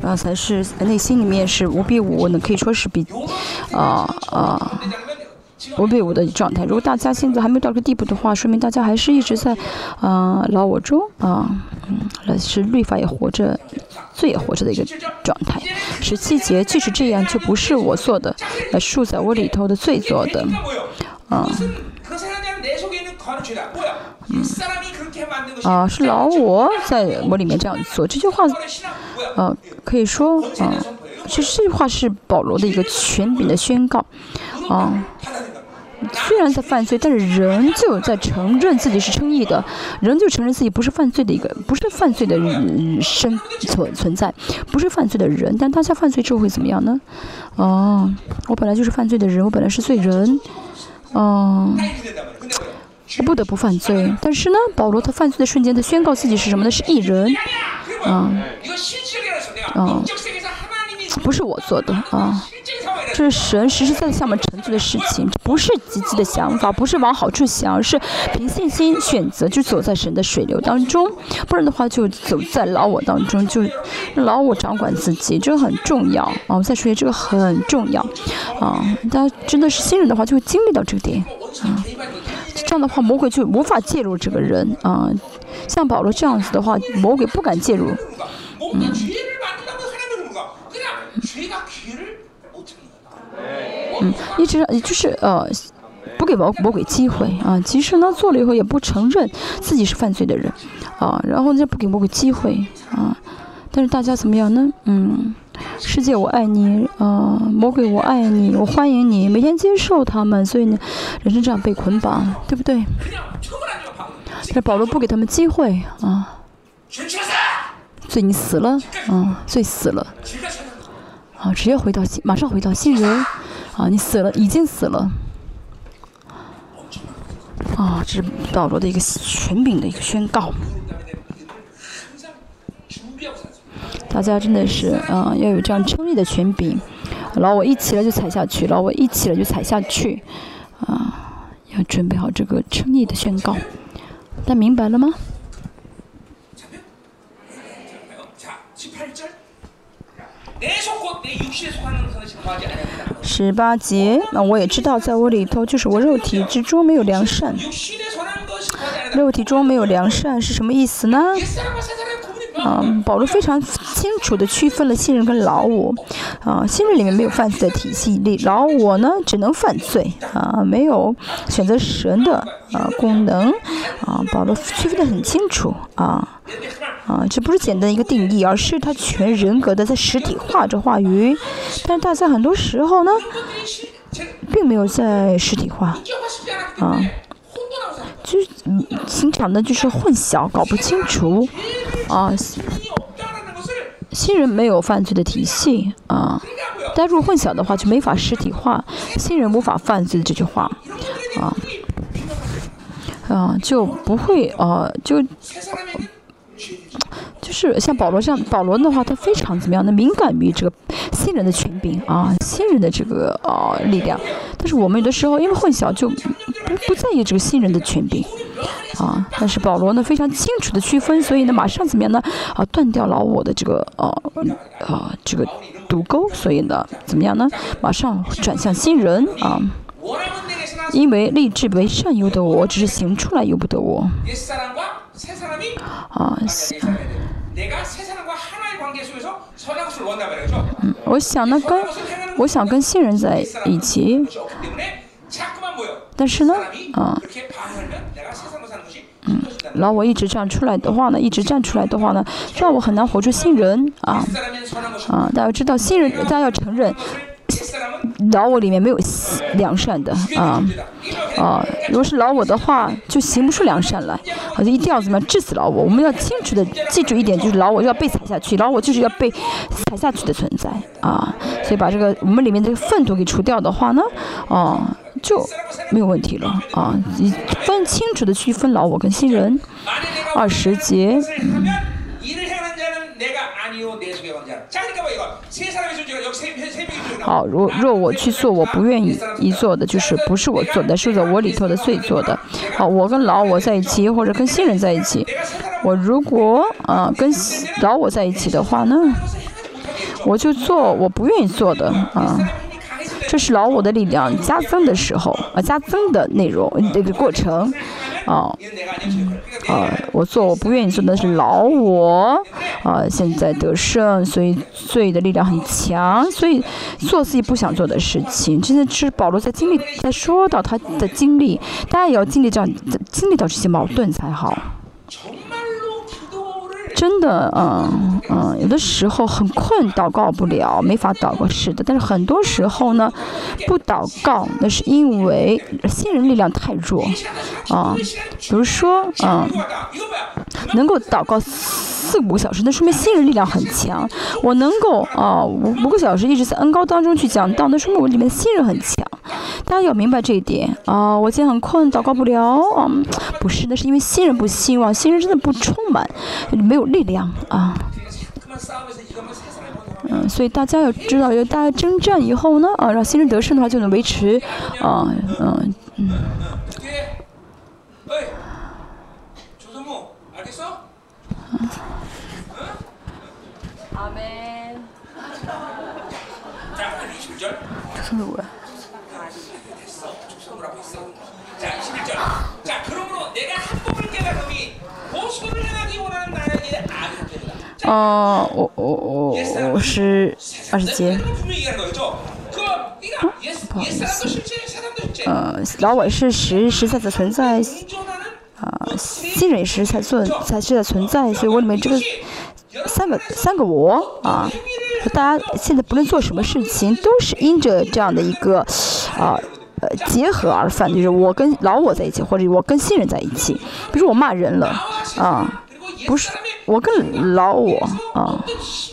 啊，才是内心里面是五比五，那可以说是比啊啊。五比五的状态。如果大家现在还没有到这个地步的话，说明大家还是一直在啊老我中啊，嗯，是律法也活着，罪也活着的一个状态。十七节，即使这样，就不是我做的，那树在我里头的罪做的，啊，嗯，啊，是老我在我里面这样做。这句话，呃，可以说啊，其实这句话是保罗的一个权柄的宣告，啊。虽然在犯罪，但是人就在承认自己是称义的，人就承认自己不是犯罪的一个，不是犯罪的生存存在，不是犯罪的人。但大家犯罪之后会怎么样呢？哦，我本来就是犯罪的人，我本来是罪人，嗯，我不得不犯罪。但是呢，保罗他犯罪的瞬间，他宣告自己是什么呢？是异人，嗯，嗯，不是我做的啊。这是神实实在在向我们成就的事情，不是积极的想法，不是往好处想，而是凭信心选择，就走在神的水流当中。不然的话，就走在老我当中，就老我掌管自己，这个很重要啊！我再说一遍，这个很重要啊！大家真的是新人的话，就会经历到这个点啊。这样的话，魔鬼就无法介入这个人啊。像保罗这样子的话，魔鬼不敢介入，嗯。嗯，一直就是呃，不给魔魔鬼机会啊。其实呢，做了以后也不承认自己是犯罪的人啊。然后呢，不给魔鬼机会啊。但是大家怎么样呢？嗯，世界我爱你啊，魔鬼我爱你，我欢迎你，每天接受他们。所以呢，人生这样被捆绑，对不对？但是保罗不给他们机会啊。所以你死了啊，所以死了啊，直接回到，马上回到新人。啊，你死了，已经死了。啊，这是保罗的一个权柄的一个宣告。大家真的是啊，要有这样称义的权柄。然后我一起来就踩下去，然后我一起来就踩下去。啊，要准备好这个称义的宣告。大家明白了吗？十八节，那我也知道，在我里头就是我肉体之中没有良善。肉体中没有良善是什么意思呢？嗯，保罗非常清楚地区分了新人跟老我。啊，新人里面没有犯罪的体系，里老我呢只能犯罪。啊，没有选择神的啊功能。啊，保罗区分的很清楚。啊。啊，这不是简单一个定义，而是他全人格的在实体化这话语。但是大家很多时候呢，并没有在实体化，啊，就是经常的就是混淆，搞不清楚，啊，新人没有犯罪的体系，啊，但如果混淆的话，就没法实体化。新人无法犯罪的这句话，啊，啊，就不会，啊，就。就是像保罗这样，保罗的话，他非常怎么样呢？敏感于这个新人的权柄啊，新人的这个啊力量。但是我们有的时候因为混淆，就不不在意这个新人的权柄啊。但是保罗呢，非常清楚的区分，所以呢，马上怎么样呢？啊，断掉了我的这个啊啊这个毒钩，所以呢，怎么样呢？马上转向新人啊，因为立志为善由得我，只是行出来由不得我。啊，嗯，我想呢，跟我想跟新人在一起，但是呢，啊，嗯，然后我一直这样出来的话呢，一直站出来的话呢，让我很难活出新人啊，啊，大家知道新人，大家要承认。老我里面没有良善的啊啊！如果是老我的话，就行不出良善来，好像一定要怎么样治死老我。我们要清楚的记住一点，就是老我要被踩下去，老我就是要被踩下去的存在啊！所以把这个我们里面这个粪土给除掉的话呢，啊，就没有问题了啊！你分清楚的区分老我跟新人，二十节。好，若若我去做我不愿意一做的，就是不是我做的，是我里头的罪做的。好，我跟老我在一起，或者跟新人在一起，我如果啊跟老我在一起的话呢，我就做我不愿意做的啊。这是老我的力量加增的时候啊，加增的内容这个过程。啊，啊，我做我不愿意做的是老我，啊，现在得胜，所以罪的力量很强，所以做自己不想做的事情。真的是保罗在经历，在说到他的经历，大家也要经历这样，经历到这些矛盾才好。真的，嗯嗯，有的时候很困，祷告不了，没法祷告，是的。但是很多时候呢，不祷告，那是因为新人力量太弱，啊，比如说，嗯，能够祷告四五个小时，那说明新人力量很强。我能够啊五五个小时一直在恩高当中去讲道，那说明我里面新人很强。大家要明白这一点啊！我今天很困，祷告不了。嗯，不是，那是因为新人不希望，新人真的不充满，没有力量啊。嗯，所以大家要知道，要大家征战以后呢，啊，让新人得胜的话，就能维持啊，嗯嗯。这是我。哦，我我我我是二十节，不好意思，呃，老我是实实在在存在，啊，新人也是才存才是在存在，所以我里面这个三个三个我啊，大家现在不论做什么事情，都是因着这样的一个啊。呃，结合而犯，就是我跟老我在一起，或者我跟新人在一起。比如我骂人了，啊，不是我跟老我啊，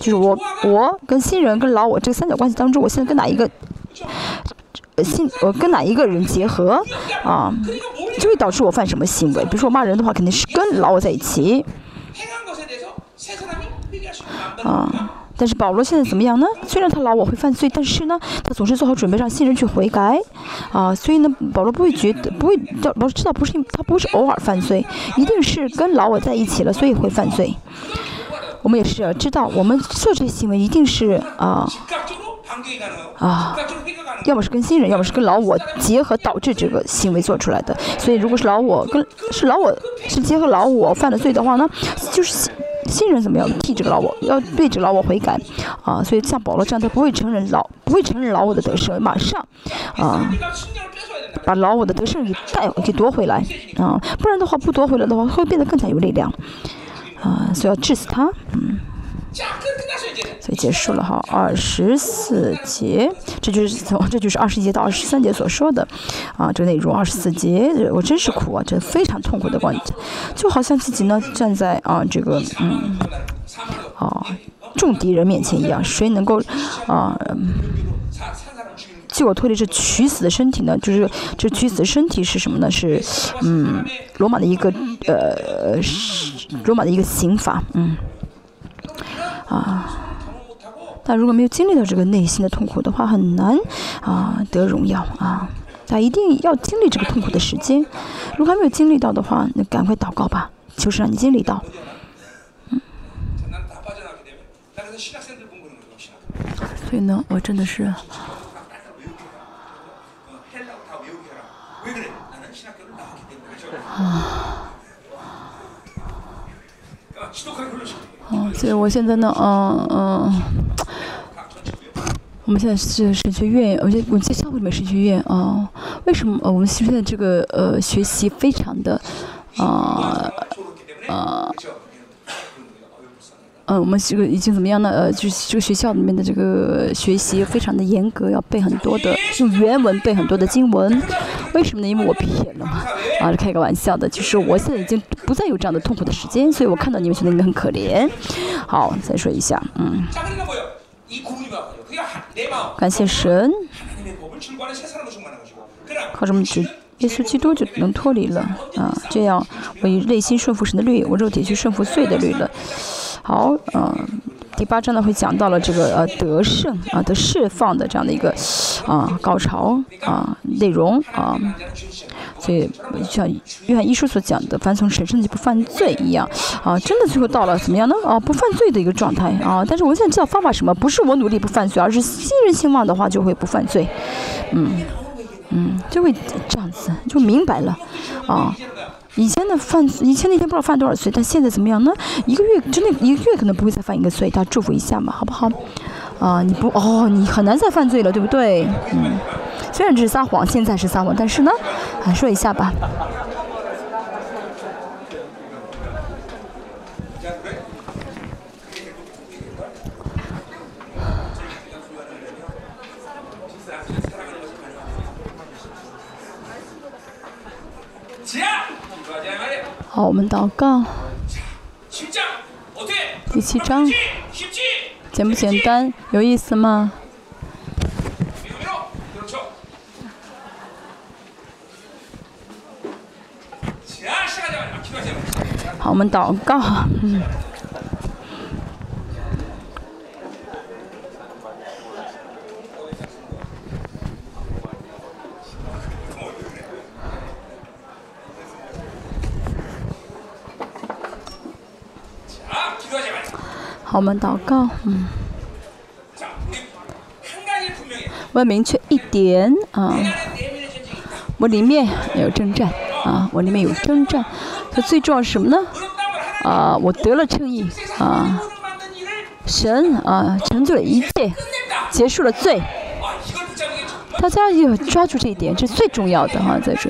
就是我我跟新人跟老我这个三角关系当中，我现在跟哪一个新我跟哪一个人结合啊，就会导致我犯什么行为。比如说我骂人的话，肯定是跟老我在一起，啊。但是保罗现在怎么样呢？虽然他老我会犯罪，但是呢，他总是做好准备让新人去悔改，啊，所以呢，保罗不会觉得不会，保罗知道不是他不是偶尔犯罪，一定是跟老我在一起了，所以会犯罪。我们也是知道，我们做这些行为一定是啊啊，要么是跟新人，要么是跟老我结合导致这个行为做出来的。所以如果是老我跟是老我是结合老我犯了罪的话呢，就是。新人怎么样替这个老我，要对这个老我悔改，啊，所以像保罗这样，他不会承认老，不会承认老我的得胜，马上，啊，把老我的得胜给带给夺回来，啊，不然的话不夺回来的话，会变得更加有力量，啊，所以要治死他，嗯。所以结束了哈，二十四节，这就是从 (laughs) 这就是二十节到二十三节所说的，啊，这个内容二十四节，我真是苦啊，这非常痛苦的关，就好像自己呢站在啊这个嗯，啊众敌人面前一样，谁能够啊救我脱离这取死的身体呢？就是这取死的身体是什么呢？是嗯罗马的一个呃罗马的一个刑法，嗯。啊，但如果没有经历到这个内心的痛苦的话，很难啊得荣耀啊。他一定要经历这个痛苦的时间。如果还没有经历到的话，那赶快祷告吧，就是让你经历到。嗯。所以呢，我真的是。啊。哦，所以我现在呢，嗯嗯，我们现在是神学院，我在我在教会里面神学院啊。为什么呃我们现在这个呃学习非常的啊啊？嗯，我们这个已经怎么样呢？呃，就是这个学校里面的这个学习非常的严格，要背很多的用原文背很多的经文。为什么呢？因为我毕业了嘛。啊，开个玩笑的，就是我现在已经不再有这样的痛苦的时间，所以我看到你们觉得你们很可怜。好，再说一下，嗯，感谢神，靠什么就耶稣基督就能脱离了啊？这样我以内心顺服神的律，我肉体去顺服罪的律了。好，嗯，第八章呢会讲到了这个呃得胜啊得释放的这样的一个啊高潮啊内容啊，所以像约翰一书所讲的，凡从神圣就不犯罪一样啊，真的最后到了怎么样呢？啊不犯罪的一个状态啊，但是我想知道方法什么，不是我努力不犯罪，而是信任兴旺的话就会不犯罪，嗯嗯就会这样子就明白了啊。以前的犯，以前那天不知道犯多少岁，但现在怎么样呢？一个月之内，一个月可能不会再犯一个罪，大家祝福一下嘛，好不好？啊，你不，哦，你很难再犯罪了，对不对？嗯，虽然这是撒谎，现在是撒谎，但是呢，啊，说一下吧。好，我们祷告。第七章，简不简单？有意思吗？好，我们祷告。嗯。好，我们祷告，嗯，我要明确一点啊，我里面有征战啊，我里面有征战，它最重要是什么呢？啊，我得了称义啊，神啊成就了一切，结束了罪，大家要抓住这一点，这是最重要的哈，在这。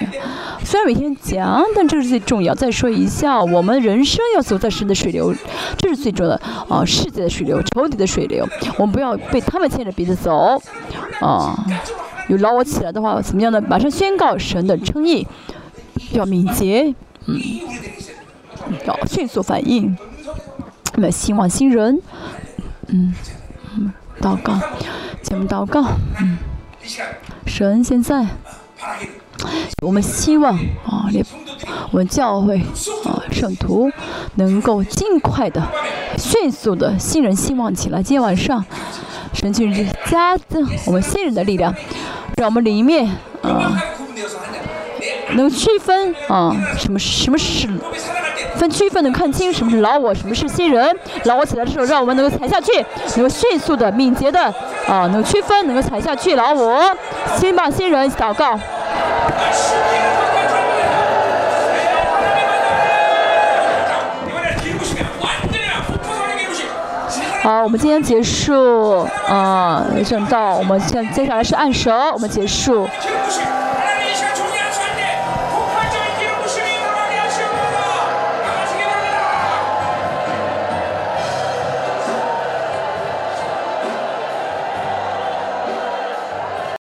虽然每天讲，但这是最重要。再说一下，我们人生要走在神的水流，这是最重要的啊！世界的水流，仇敌的水流，我们不要被他们牵着鼻子走啊！有捞我起来的话，怎么样呢？马上宣告神的称义，要敏捷，嗯，要迅速反应，那么希望新人，嗯，祷告，节目祷告，嗯，神现在。我们希望啊，我们教会啊，圣徒能够尽快的、迅速的新人兴旺起来。今天晚上，神就是加增我们新人的力量，让我们里面啊，能区分啊，什么什么是分区分，能看清什么是老我，什么是新人。老我起来的时候，让我们能够踩下去，能够迅速的、敏捷的啊，能区分，能够踩下去。老我，先把新人祷告。好，我们今天结束，啊，正道，我们现接下来是按手，我们结束。